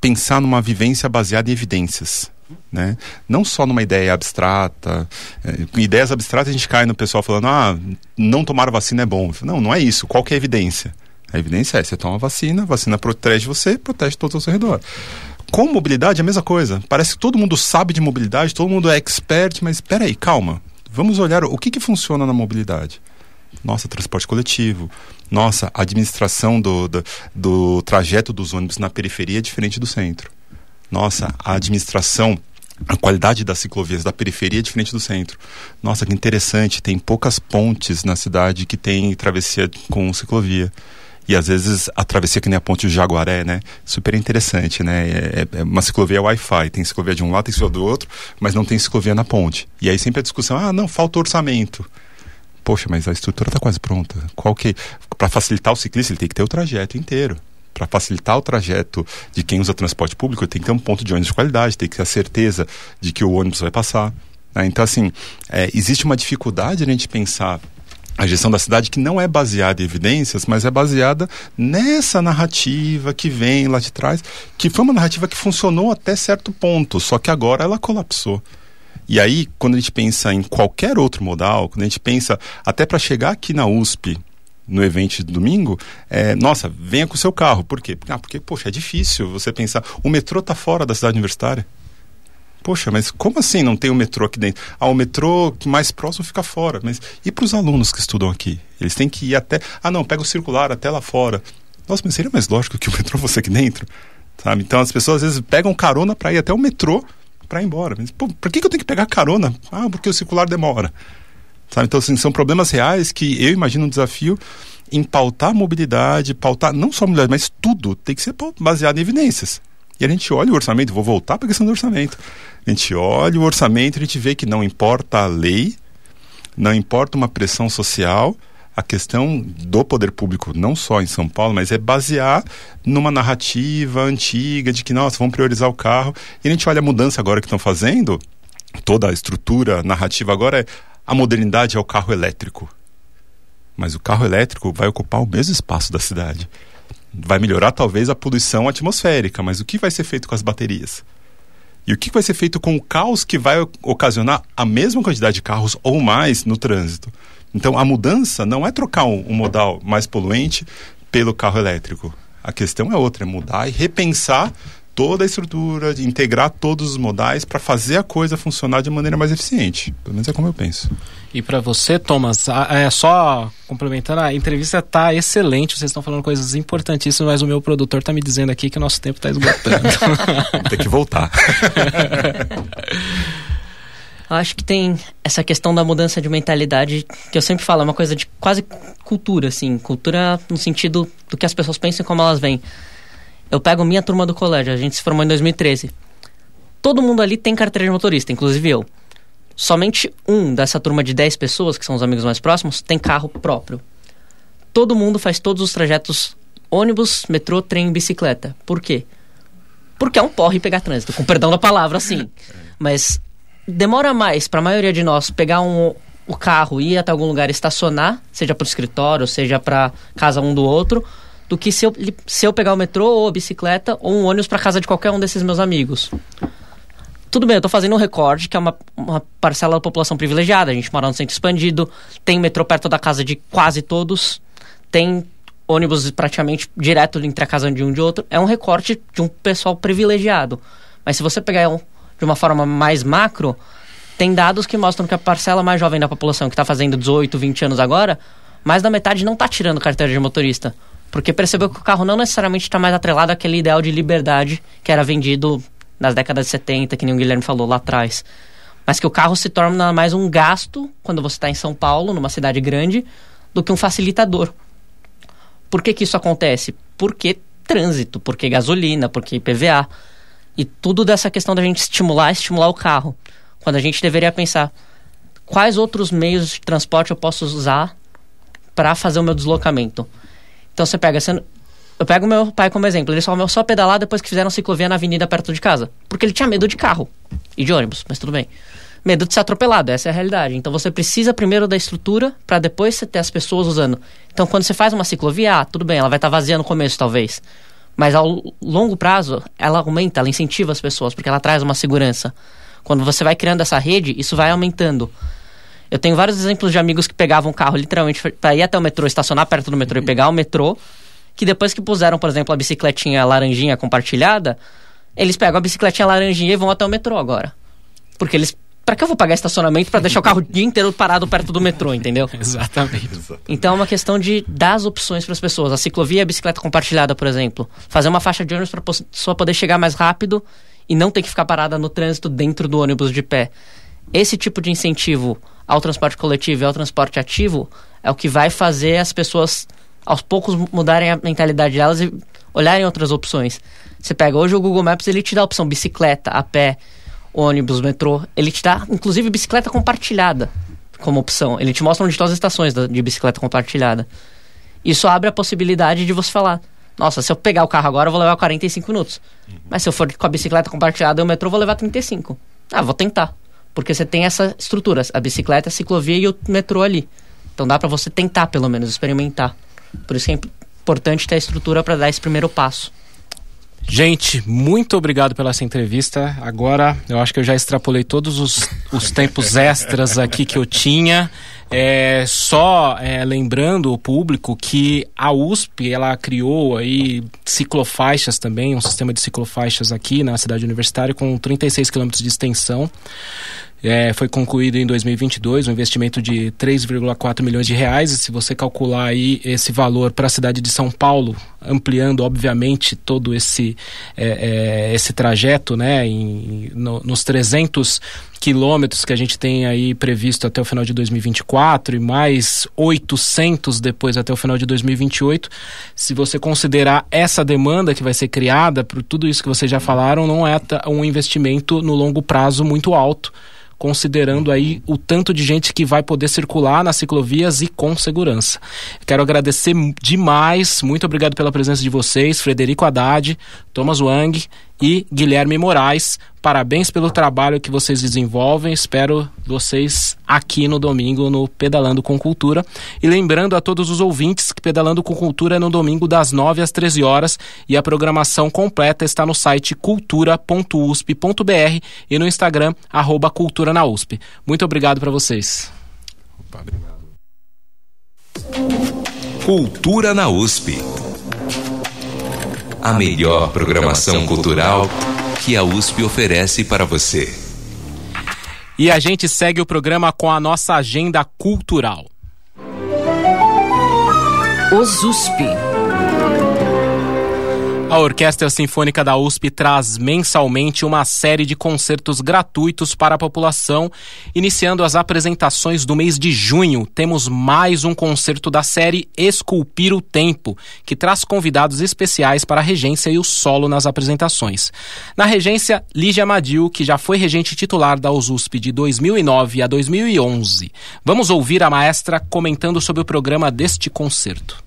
pensar numa vivência baseada em evidências. Né? Não só numa ideia abstrata. É, ideias abstratas a gente cai no pessoal falando, ah, não tomar vacina é bom. Não, não é isso. Qual que é a evidência? A evidência é, você toma vacina, a vacina protege você, protege todos ao seu redor. Com mobilidade é a mesma coisa. Parece que todo mundo sabe de mobilidade, todo mundo é expert, mas espera aí, calma. Vamos olhar o que, que funciona na mobilidade. Nossa, transporte coletivo. Nossa, administração do, do, do trajeto dos ônibus na periferia é diferente do centro. Nossa, a administração a qualidade das ciclovias da periferia é diferente do centro. Nossa, que interessante, tem poucas pontes na cidade que tem travessia com ciclovia. E às vezes a travessia que nem a ponte do Jaguaré, né? Super interessante, né? É, é uma ciclovia Wi-Fi, tem ciclovia de um lado, tem ciclovia do outro, mas não tem ciclovia na ponte. E aí sempre a discussão, ah, não, falta orçamento poxa, mas a estrutura está quase pronta. Qual que para facilitar o ciclista ele tem que ter o trajeto inteiro. Para facilitar o trajeto de quem usa transporte público, tem que ter um ponto de ônibus de qualidade, tem que ter a certeza de que o ônibus vai passar. Né? Então, assim, é, existe uma dificuldade a gente pensar a gestão da cidade que não é baseada em evidências, mas é baseada nessa narrativa que vem lá de trás, que foi uma narrativa que funcionou até certo ponto, só que agora ela colapsou. E aí, quando a gente pensa em qualquer outro modal, quando a gente pensa até para chegar aqui na USP, no evento de domingo, é, nossa, venha com o seu carro. Por quê? Ah, porque, poxa, é difícil você pensar. O metrô está fora da cidade universitária. Poxa, mas como assim não tem o metrô aqui dentro? Ah, o metrô mais próximo fica fora. Mas e para os alunos que estudam aqui? Eles têm que ir até. Ah, não, pega o circular até lá fora. Nossa, mas seria mais lógico que o metrô fosse aqui dentro? Sabe? Então as pessoas às vezes pegam carona para ir até o metrô para ir embora. Por que, que eu tenho que pegar carona? Ah, porque o circular demora. Sabe? Então, assim, são problemas reais que eu imagino um desafio em pautar mobilidade, pautar não só mobilidade, mas tudo tem que ser baseado em evidências. E a gente olha o orçamento, vou voltar para a questão do orçamento. A gente olha o orçamento, a gente vê que não importa a lei, não importa uma pressão social, a questão do poder público, não só em São Paulo, mas é basear numa narrativa antiga de que, nossa, vamos priorizar o carro. E a gente olha a mudança agora que estão fazendo, toda a estrutura narrativa agora é a modernidade é o carro elétrico. Mas o carro elétrico vai ocupar o mesmo espaço da cidade. Vai melhorar talvez a poluição atmosférica, mas o que vai ser feito com as baterias? E o que vai ser feito com o caos que vai ocasionar a mesma quantidade de carros ou mais no trânsito? Então, a mudança não é trocar um, um modal mais poluente pelo carro elétrico. A questão é outra, é mudar e repensar toda a estrutura, integrar todos os modais para fazer a coisa funcionar de maneira mais eficiente. Pelo menos é como eu penso. E para você, Thomas, é só complementando, a entrevista está excelente, vocês estão falando coisas importantíssimas, mas o meu produtor está me dizendo aqui que o nosso tempo está esgotando. Tem que voltar. Eu acho que tem essa questão da mudança de mentalidade, que eu sempre falo, é uma coisa de quase cultura, assim. Cultura no sentido do que as pessoas pensam e como elas veem. Eu pego minha turma do colégio, a gente se formou em 2013. Todo mundo ali tem carteira de motorista, inclusive eu. Somente um dessa turma de 10 pessoas, que são os amigos mais próximos, tem carro próprio. Todo mundo faz todos os trajetos ônibus, metrô, trem bicicleta. Por quê? Porque é um porre pegar trânsito, com perdão da palavra, assim. Mas demora mais para a maioria de nós pegar um, o carro e ir até algum lugar estacionar, seja para o escritório, seja para casa um do outro, do que se eu, se eu pegar o metrô ou a bicicleta ou um ônibus para casa de qualquer um desses meus amigos. Tudo bem, eu estou fazendo um recorde, que é uma, uma parcela da população privilegiada. A gente mora no centro expandido, tem metrô perto da casa de quase todos, tem ônibus praticamente direto entre a casa de um e de outro. É um recorte de um pessoal privilegiado. Mas se você pegar um, de uma forma mais macro, tem dados que mostram que a parcela mais jovem da população, que está fazendo 18, 20 anos agora, mais da metade não está tirando carteira de motorista. Porque percebeu que o carro não necessariamente está mais atrelado àquele ideal de liberdade que era vendido nas décadas de 70, que nem o Guilherme falou lá atrás. Mas que o carro se torna mais um gasto quando você está em São Paulo, numa cidade grande, do que um facilitador. Por que, que isso acontece? Porque trânsito, porque gasolina, porque IPVA. E tudo dessa questão da gente estimular, estimular o carro. Quando a gente deveria pensar quais outros meios de transporte eu posso usar para fazer o meu deslocamento. Então você pega, você, eu pego meu pai como exemplo, ele só só pedalar depois que fizeram ciclovia na avenida perto de casa, porque ele tinha medo de carro e de ônibus, mas tudo bem. Medo de ser atropelado, essa é a realidade. Então você precisa primeiro da estrutura para depois você ter as pessoas usando. Então quando você faz uma ciclovia, ah, tudo bem, ela vai estar tá vazia no começo talvez, mas ao longo prazo ela aumenta, ela incentiva as pessoas porque ela traz uma segurança. Quando você vai criando essa rede, isso vai aumentando. Eu tenho vários exemplos de amigos que pegavam carro literalmente para ir até o metrô, estacionar perto do metrô e pegar o metrô, que depois que puseram, por exemplo, a bicicletinha laranjinha compartilhada, eles pegam a bicicletinha laranjinha e vão até o metrô agora. Porque eles para que eu vou pagar estacionamento para deixar o carro o dia inteiro parado perto do metrô, entendeu? Exatamente. Então é uma questão de dar as opções para as pessoas. A ciclovia e a bicicleta compartilhada, por exemplo. Fazer uma faixa de ônibus para a pessoa poder chegar mais rápido e não ter que ficar parada no trânsito dentro do ônibus de pé. Esse tipo de incentivo ao transporte coletivo e ao transporte ativo é o que vai fazer as pessoas aos poucos mudarem a mentalidade delas e olharem outras opções. Você pega hoje o Google Maps, ele te dá a opção bicicleta, a pé, ônibus, metrô. Ele te dá, inclusive, bicicleta compartilhada como opção. Ele te mostra onde estão as estações de bicicleta compartilhada. Isso abre a possibilidade de você falar: nossa, se eu pegar o carro agora, eu vou levar 45 minutos. Mas se eu for com a bicicleta compartilhada e o metrô, eu vou levar 35. Ah, vou tentar. Porque você tem essa estrutura, a bicicleta, a ciclovia e o metrô ali. Então dá para você tentar, pelo menos, experimentar. Por isso que é importante ter a estrutura para dar esse primeiro passo. Gente, muito obrigado pela essa entrevista. Agora eu acho que eu já extrapolei todos os, os tempos extras aqui que eu tinha. É, só é, lembrando o público que a USP ela criou aí ciclofaixas também, um sistema de ciclofaixas aqui na cidade universitária com 36 quilômetros de extensão. É, foi concluído em 2022 um investimento de 3,4 milhões de reais. E se você calcular aí esse valor para a cidade de São Paulo, ampliando obviamente todo esse, é, é, esse trajeto, né, em, no, nos 300 quilômetros que a gente tem aí previsto até o final de 2024 e mais 800 depois até o final de 2028, se você considerar essa demanda que vai ser criada por tudo isso que vocês já falaram, não é um investimento no longo prazo muito alto considerando aí o tanto de gente que vai poder circular nas ciclovias e com segurança. Quero agradecer demais, muito obrigado pela presença de vocês, Frederico Haddad, Thomas Wang e Guilherme Moraes. Parabéns pelo trabalho que vocês desenvolvem. Espero vocês aqui no domingo no Pedalando com Cultura. E lembrando a todos os ouvintes que Pedalando com Cultura é no domingo das 9 às 13 horas e a programação completa está no site cultura.usp.br e no Instagram arroba Cultura na USP. Muito obrigado para vocês. Opa, obrigado. Cultura na USP a melhor programação cultural que a USP oferece para você. E a gente segue o programa com a nossa agenda cultural. Os USP. A Orquestra Sinfônica da USP traz mensalmente uma série de concertos gratuitos para a população. Iniciando as apresentações do mês de junho, temos mais um concerto da série Esculpir o Tempo, que traz convidados especiais para a regência e o solo nas apresentações. Na regência, Lígia Madil, que já foi regente titular da USP de 2009 a 2011. Vamos ouvir a maestra comentando sobre o programa deste concerto.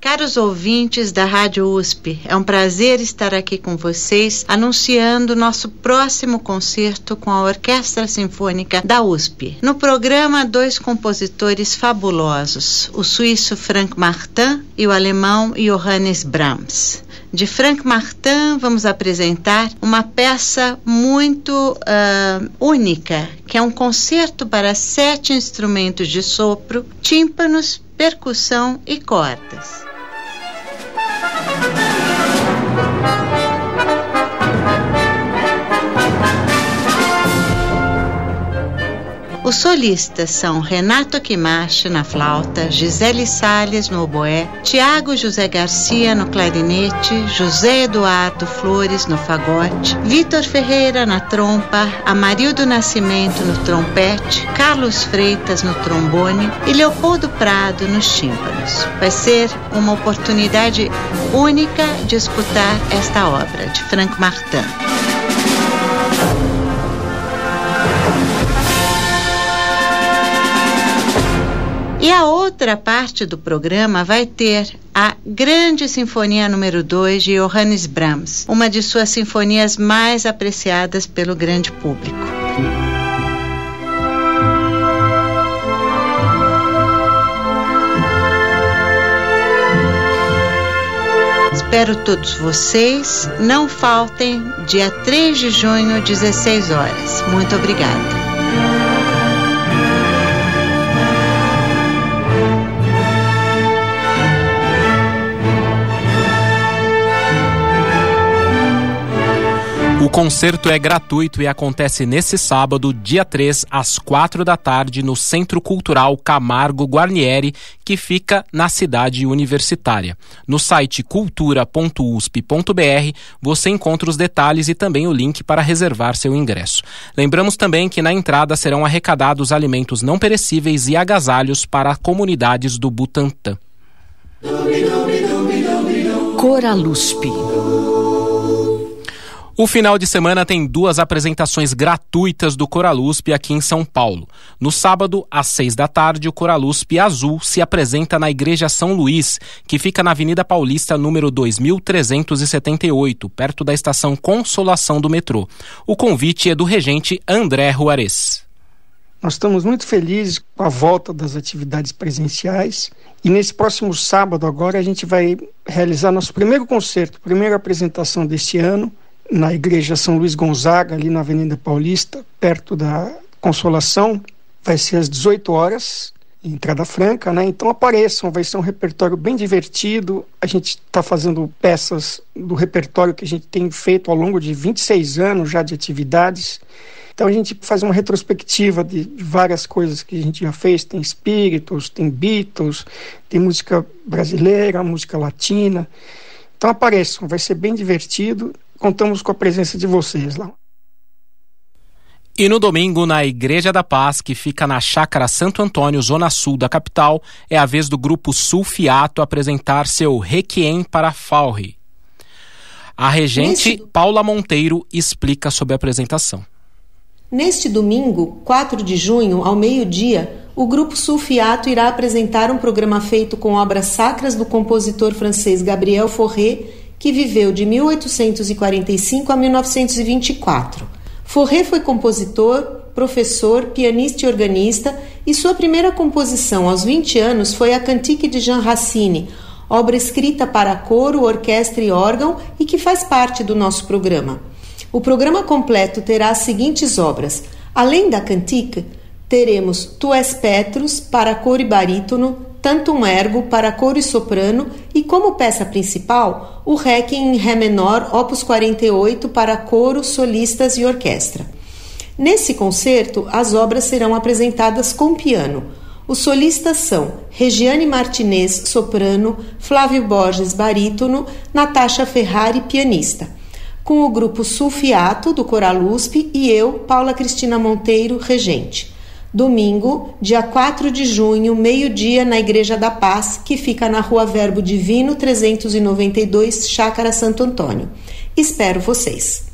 Caros ouvintes da Rádio USP, é um prazer estar aqui com vocês anunciando nosso próximo concerto com a Orquestra Sinfônica da USP. No programa, dois compositores fabulosos, o suíço Frank Martin e o alemão Johannes Brahms. De Frank Martin, vamos apresentar uma peça muito uh, única, que é um concerto para sete instrumentos de sopro, tímpanos, percussão e cordas. Thank you. Os solistas são Renato Quimache na flauta, Gisele Salles no oboé, Tiago José Garcia no clarinete, José Eduardo Flores no fagote, Vitor Ferreira na trompa, Amarildo Nascimento no trompete, Carlos Freitas no trombone e Leopoldo Prado nos tímpanos. Vai ser uma oportunidade única de escutar esta obra de Frank Martin. E a outra parte do programa vai ter a Grande Sinfonia número 2 de Johannes Brahms, uma de suas sinfonias mais apreciadas pelo grande público. Espero todos vocês. Não faltem, dia 3 de junho, 16 horas. Muito obrigada. O concerto é gratuito e acontece nesse sábado, dia 3, às 4 da tarde, no Centro Cultural Camargo Guarnieri, que fica na cidade universitária. No site cultura.usp.br você encontra os detalhes e também o link para reservar seu ingresso. Lembramos também que na entrada serão arrecadados alimentos não perecíveis e agasalhos para comunidades do Butantã. Coraluspe. O final de semana tem duas apresentações gratuitas do Coralusp aqui em São Paulo. No sábado, às seis da tarde, o Coralusp Azul se apresenta na Igreja São Luís, que fica na Avenida Paulista, número 2378, perto da estação Consolação do metrô. O convite é do regente André Juarez. Nós estamos muito felizes com a volta das atividades presenciais e nesse próximo sábado agora a gente vai realizar nosso primeiro concerto, primeira apresentação deste ano na Igreja São Luís Gonzaga, ali na Avenida Paulista, perto da Consolação. Vai ser às 18 horas, entrada franca, né? Então apareçam, vai ser um repertório bem divertido. A gente está fazendo peças do repertório que a gente tem feito ao longo de 26 anos já de atividades. Então a gente faz uma retrospectiva de, várias coisas que a gente já fez. Tem espíritos, tem Beatles, tem música brasileira, música latina. Então apareçam, vai ser bem divertido contamos com a presença de vocês lá. E no domingo, na Igreja da Paz, que fica na Chácara Santo Antônio, zona sul da capital, é a vez do grupo Sulfiato apresentar seu Requiem para Falri. A regente Neste- Paula Monteiro explica sobre a apresentação. Neste domingo, 4 de junho, ao meio-dia, o grupo Sulfiato irá apresentar um programa feito com obras sacras do compositor francês Gabriel Fauré, que viveu de 1845 a 1924. Fauré foi compositor, professor, pianista e organista, e sua primeira composição aos 20 anos foi a Cantique de Jean Racine, obra escrita para coro, orquestra e órgão e que faz parte do nosso programa. O programa completo terá as seguintes obras. Além da cantique, teremos Tu és Petrus para coro e barítono, Tantum Ergo para coro e soprano e como peça principal, o Requiem em Ré menor, opus 48 para coro, solistas e orquestra. Nesse concerto, as obras serão apresentadas com piano. Os solistas são Regiane Martinez, soprano, Flávio Borges, barítono, Natasha Ferrari, pianista com o grupo Sulfiato, do Coral USP, e eu, Paula Cristina Monteiro, regente. Domingo, dia 4 de junho, meio-dia, na Igreja da Paz, que fica na Rua Verbo Divino, 392, Chácara Santo Antônio. Espero vocês.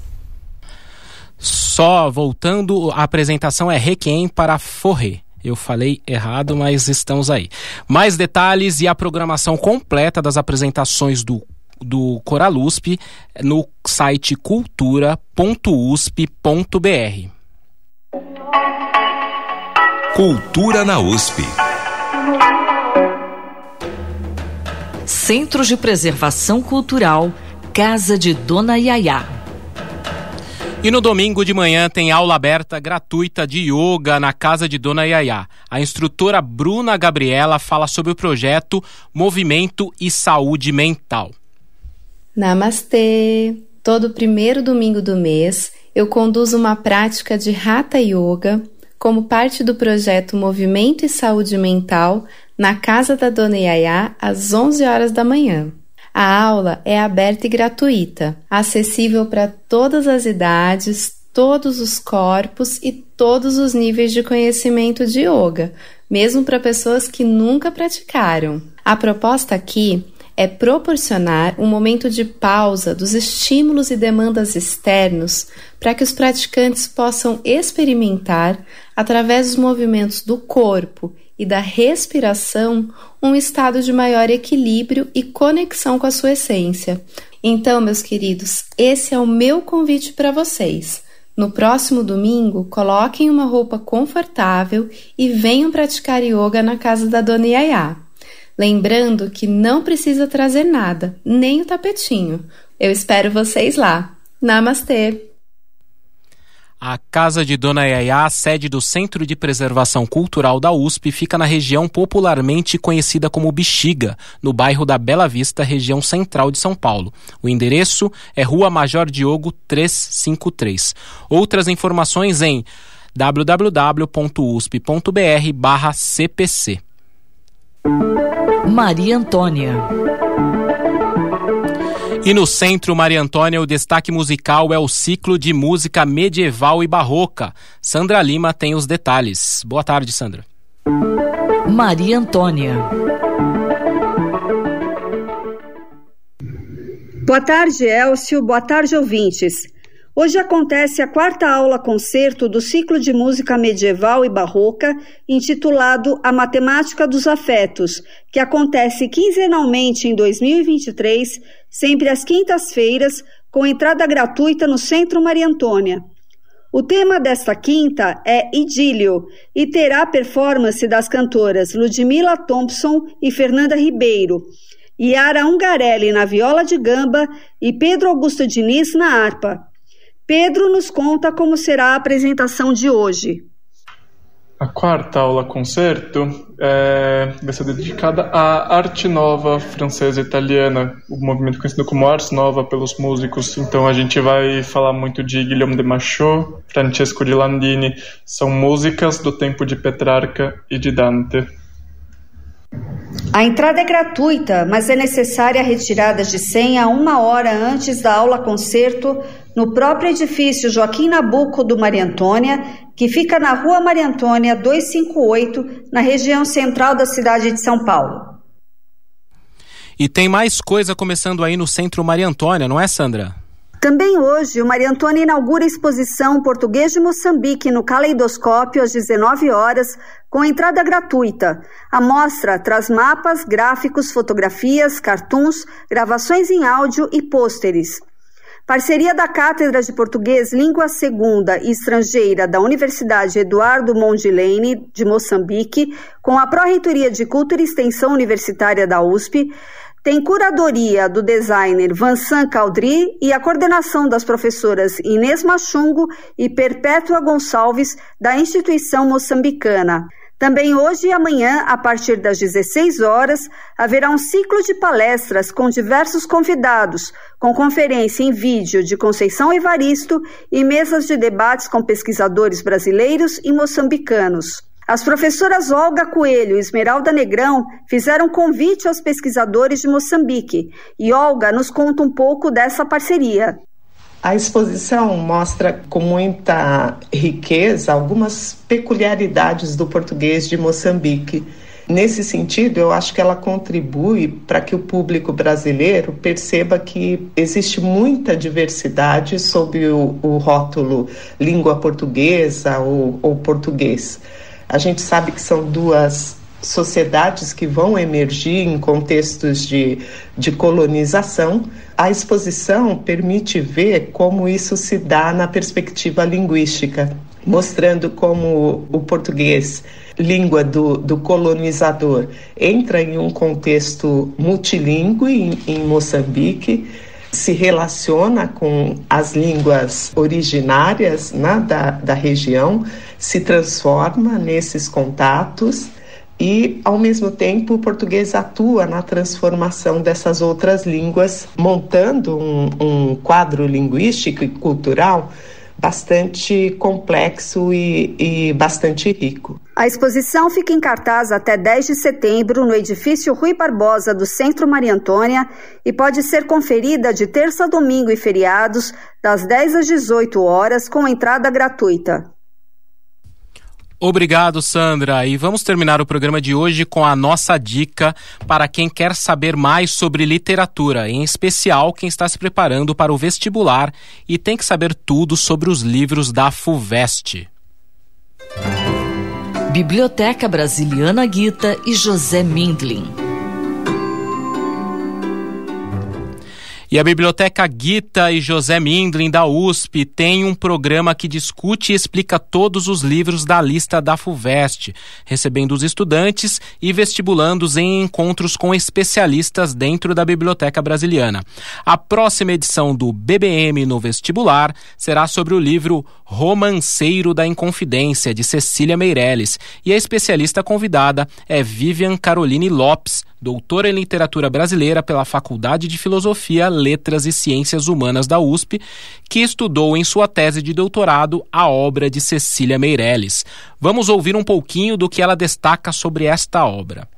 Só voltando, a apresentação é Requiem para Forré. Eu falei errado, mas estamos aí. Mais detalhes e a programação completa das apresentações do, do Coralusp no site cultura.usp.br. Cultura na USP. Centro de Preservação Cultural, Casa de Dona Yaya. E no domingo de manhã tem aula aberta gratuita de yoga na casa de Dona Yaya. A instrutora Bruna Gabriela fala sobre o projeto Movimento e Saúde Mental. Namastê! Todo primeiro domingo do mês eu conduzo uma prática de Hatha Yoga como parte do projeto Movimento e Saúde Mental na casa da Dona Yaya às 11 horas da manhã. A aula é aberta e gratuita, acessível para todas as idades, todos os corpos e todos os níveis de conhecimento de yoga, mesmo para pessoas que nunca praticaram. A proposta aqui é proporcionar um momento de pausa dos estímulos e demandas externos para que os praticantes possam experimentar, através dos movimentos do corpo e da respiração, um estado de maior equilíbrio e conexão com a sua essência. Então, meus queridos, esse é o meu convite para vocês. No próximo domingo, coloquem uma roupa confortável e venham praticar yoga na casa da Dona Yaya. Lembrando que não precisa trazer nada, nem o tapetinho. Eu espero vocês lá. Namastê! A Casa de Dona Yaya, sede do Centro de Preservação Cultural da USP, fica na região popularmente conhecida como Bexiga, no bairro da Bela Vista, região central de São Paulo. O endereço é Rua Major Diogo 353. Outras informações em www.usp.br/cpc. Maria Antônia. E no Centro Maria Antônia, o destaque musical é o ciclo de música medieval e barroca. Sandra Lima tem os detalhes. Boa tarde, Sandra. Maria Antônia. Boa tarde, Elcio. Boa tarde, ouvintes. Hoje acontece a quarta aula concerto do ciclo de música medieval e barroca, intitulado A Matemática dos Afetos, que acontece quinzenalmente em 2023, sempre às quintas-feiras, com entrada gratuita no Centro Maria Antônia. O tema desta quinta é Idílio e terá performance das cantoras Ludmila Thompson e Fernanda Ribeiro, Yara Ungarelli na viola de gamba e Pedro Augusto Diniz na harpa. Pedro nos conta como será a apresentação de hoje. A quarta aula concerto é, vai ser dedicada à arte nova francesa e italiana, o movimento conhecido como Ars Nova pelos músicos. Então a gente vai falar muito de Guilherme de Machot, Francesco de Landini, são músicas do tempo de Petrarca e de Dante. A entrada é gratuita, mas é necessária a retirada de senha uma hora antes da aula concerto no próprio edifício Joaquim Nabuco do Maria Antônia, que fica na Rua Maria Antônia 258, na região central da cidade de São Paulo. E tem mais coisa começando aí no Centro Maria Antônia, não é, Sandra? Também hoje, o Maria Antônia inaugura a exposição Português de Moçambique no Caleidoscópio às 19 horas, com entrada gratuita. A mostra traz mapas, gráficos, fotografias, cartoons, gravações em áudio e pôsteres. Parceria da Cátedra de Português Língua Segunda e Estrangeira da Universidade Eduardo Mondlane de Moçambique, com a Pró-Reitoria de Cultura e Extensão Universitária da USP, tem curadoria do designer Vansan Caldri e a coordenação das professoras Inês Machungo e Perpétua Gonçalves da instituição moçambicana. Também hoje e amanhã, a partir das 16 horas, haverá um ciclo de palestras com diversos convidados, com conferência em vídeo de Conceição Evaristo e mesas de debates com pesquisadores brasileiros e moçambicanos. As professoras Olga Coelho e Esmeralda Negrão fizeram convite aos pesquisadores de Moçambique e Olga nos conta um pouco dessa parceria. A exposição mostra com muita riqueza algumas peculiaridades do português de Moçambique. Nesse sentido, eu acho que ela contribui para que o público brasileiro perceba que existe muita diversidade sob o, o rótulo língua portuguesa ou, ou português. A gente sabe que são duas sociedades que vão emergir em contextos de, de colonização. A exposição permite ver como isso se dá na perspectiva linguística, mostrando como o português, língua do, do colonizador, entra em um contexto multilingüe em, em Moçambique se relaciona com as línguas originárias né, da, da região, se transforma nesses contatos e, ao mesmo tempo, o português atua na transformação dessas outras línguas, montando um, um quadro linguístico e cultural bastante complexo e, e, bastante rico. A exposição fica em cartaz até 10 de setembro no edifício Rui Barbosa do Centro Maria Antônia e pode ser conferida de terça a domingo e feriados, das 10 às 18 horas, com entrada gratuita. Obrigado, Sandra. E vamos terminar o programa de hoje com a nossa dica para quem quer saber mais sobre literatura, em especial quem está se preparando para o vestibular e tem que saber tudo sobre os livros da FUVEST. Biblioteca Brasiliana Guita e José Mindlin. E a Biblioteca Guita e José Mindlin da USP tem um programa que discute e explica todos os livros da lista da FUVEST, recebendo os estudantes e vestibulandos em encontros com especialistas dentro da Biblioteca Brasiliana. A próxima edição do BBM no vestibular será sobre o livro Romanceiro da Inconfidência, de Cecília Meirelles, e a especialista convidada é Vivian Caroline Lopes, doutora em literatura brasileira pela Faculdade de Filosofia, Letras e Ciências Humanas da USP, que estudou em sua tese de doutorado a obra de Cecília Meirelles. Vamos ouvir um pouquinho do que ela destaca sobre esta obra.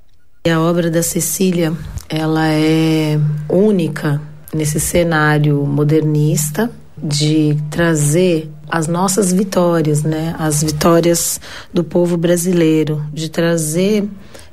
A obra da Cecília, ela é única nesse cenário modernista de trazer as nossas vitórias, né? As vitórias do povo brasileiro, de trazer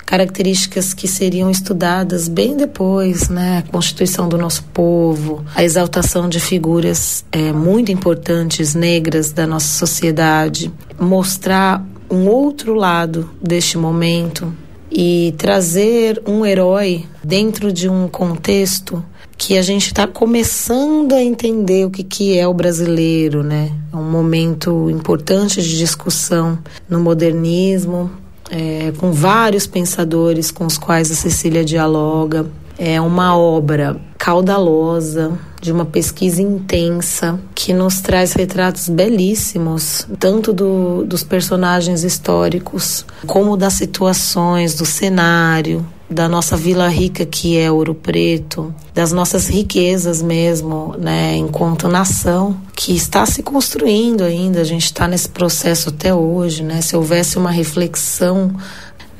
características que seriam estudadas bem depois, né? A constituição do nosso povo, a exaltação de figuras é, muito importantes negras da nossa sociedade, mostrar um outro lado deste momento e trazer um herói dentro de um contexto que a gente está começando a entender o que, que é o brasileiro, né? É um momento importante de discussão no modernismo, é, com vários pensadores com os quais a Cecília dialoga. É uma obra caudalosa, de uma pesquisa intensa, que nos traz retratos belíssimos, tanto do, dos personagens históricos, como das situações, do cenário, da nossa vila rica que é Ouro Preto, das nossas riquezas mesmo, né, enquanto nação que está se construindo ainda. A gente está nesse processo até hoje, né? Se houvesse uma reflexão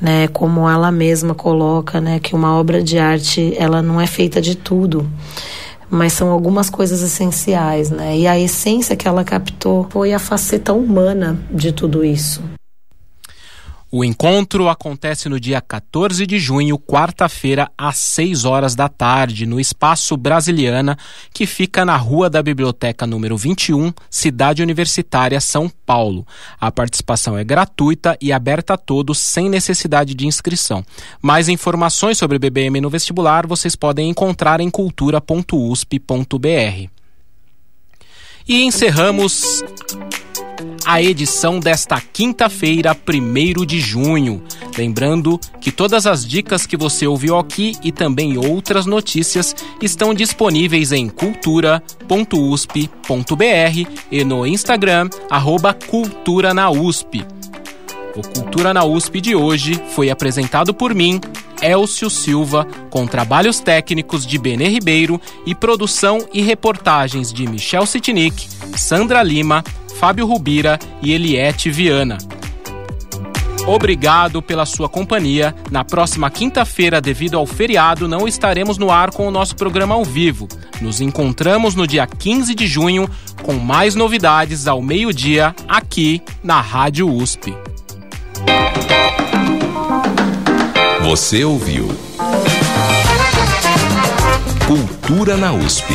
né, como ela mesma coloca, né, que uma obra de arte ela não é feita de tudo, mas são algumas coisas essenciais, né? E a essência que ela captou foi a faceta humana de tudo isso. O encontro acontece no dia 14 de junho, quarta-feira, às 6 horas da tarde, no Espaço Brasiliana, que fica na Rua da Biblioteca número 21, Cidade Universitária, São Paulo. A participação é gratuita e aberta a todos, sem necessidade de inscrição. Mais informações sobre BBM no vestibular vocês podem encontrar em cultura.usp.br. E encerramos a edição desta quinta-feira, 1 de junho. Lembrando que todas as dicas que você ouviu aqui e também outras notícias estão disponíveis em cultura.usp.br e no Instagram, arroba Cultura na USP. O Cultura na USP de hoje foi apresentado por mim, Elcio Silva, com trabalhos técnicos de Benê Ribeiro e produção e reportagens de Michel Sitnik, Sandra Lima, Fábio Rubira e Eliette Viana. Obrigado pela sua companhia. Na próxima quinta-feira, devido ao feriado, não estaremos no ar com o nosso programa ao vivo. Nos encontramos no dia 15 de junho com mais novidades ao meio-dia aqui na Rádio USP. Você ouviu Cultura na USP.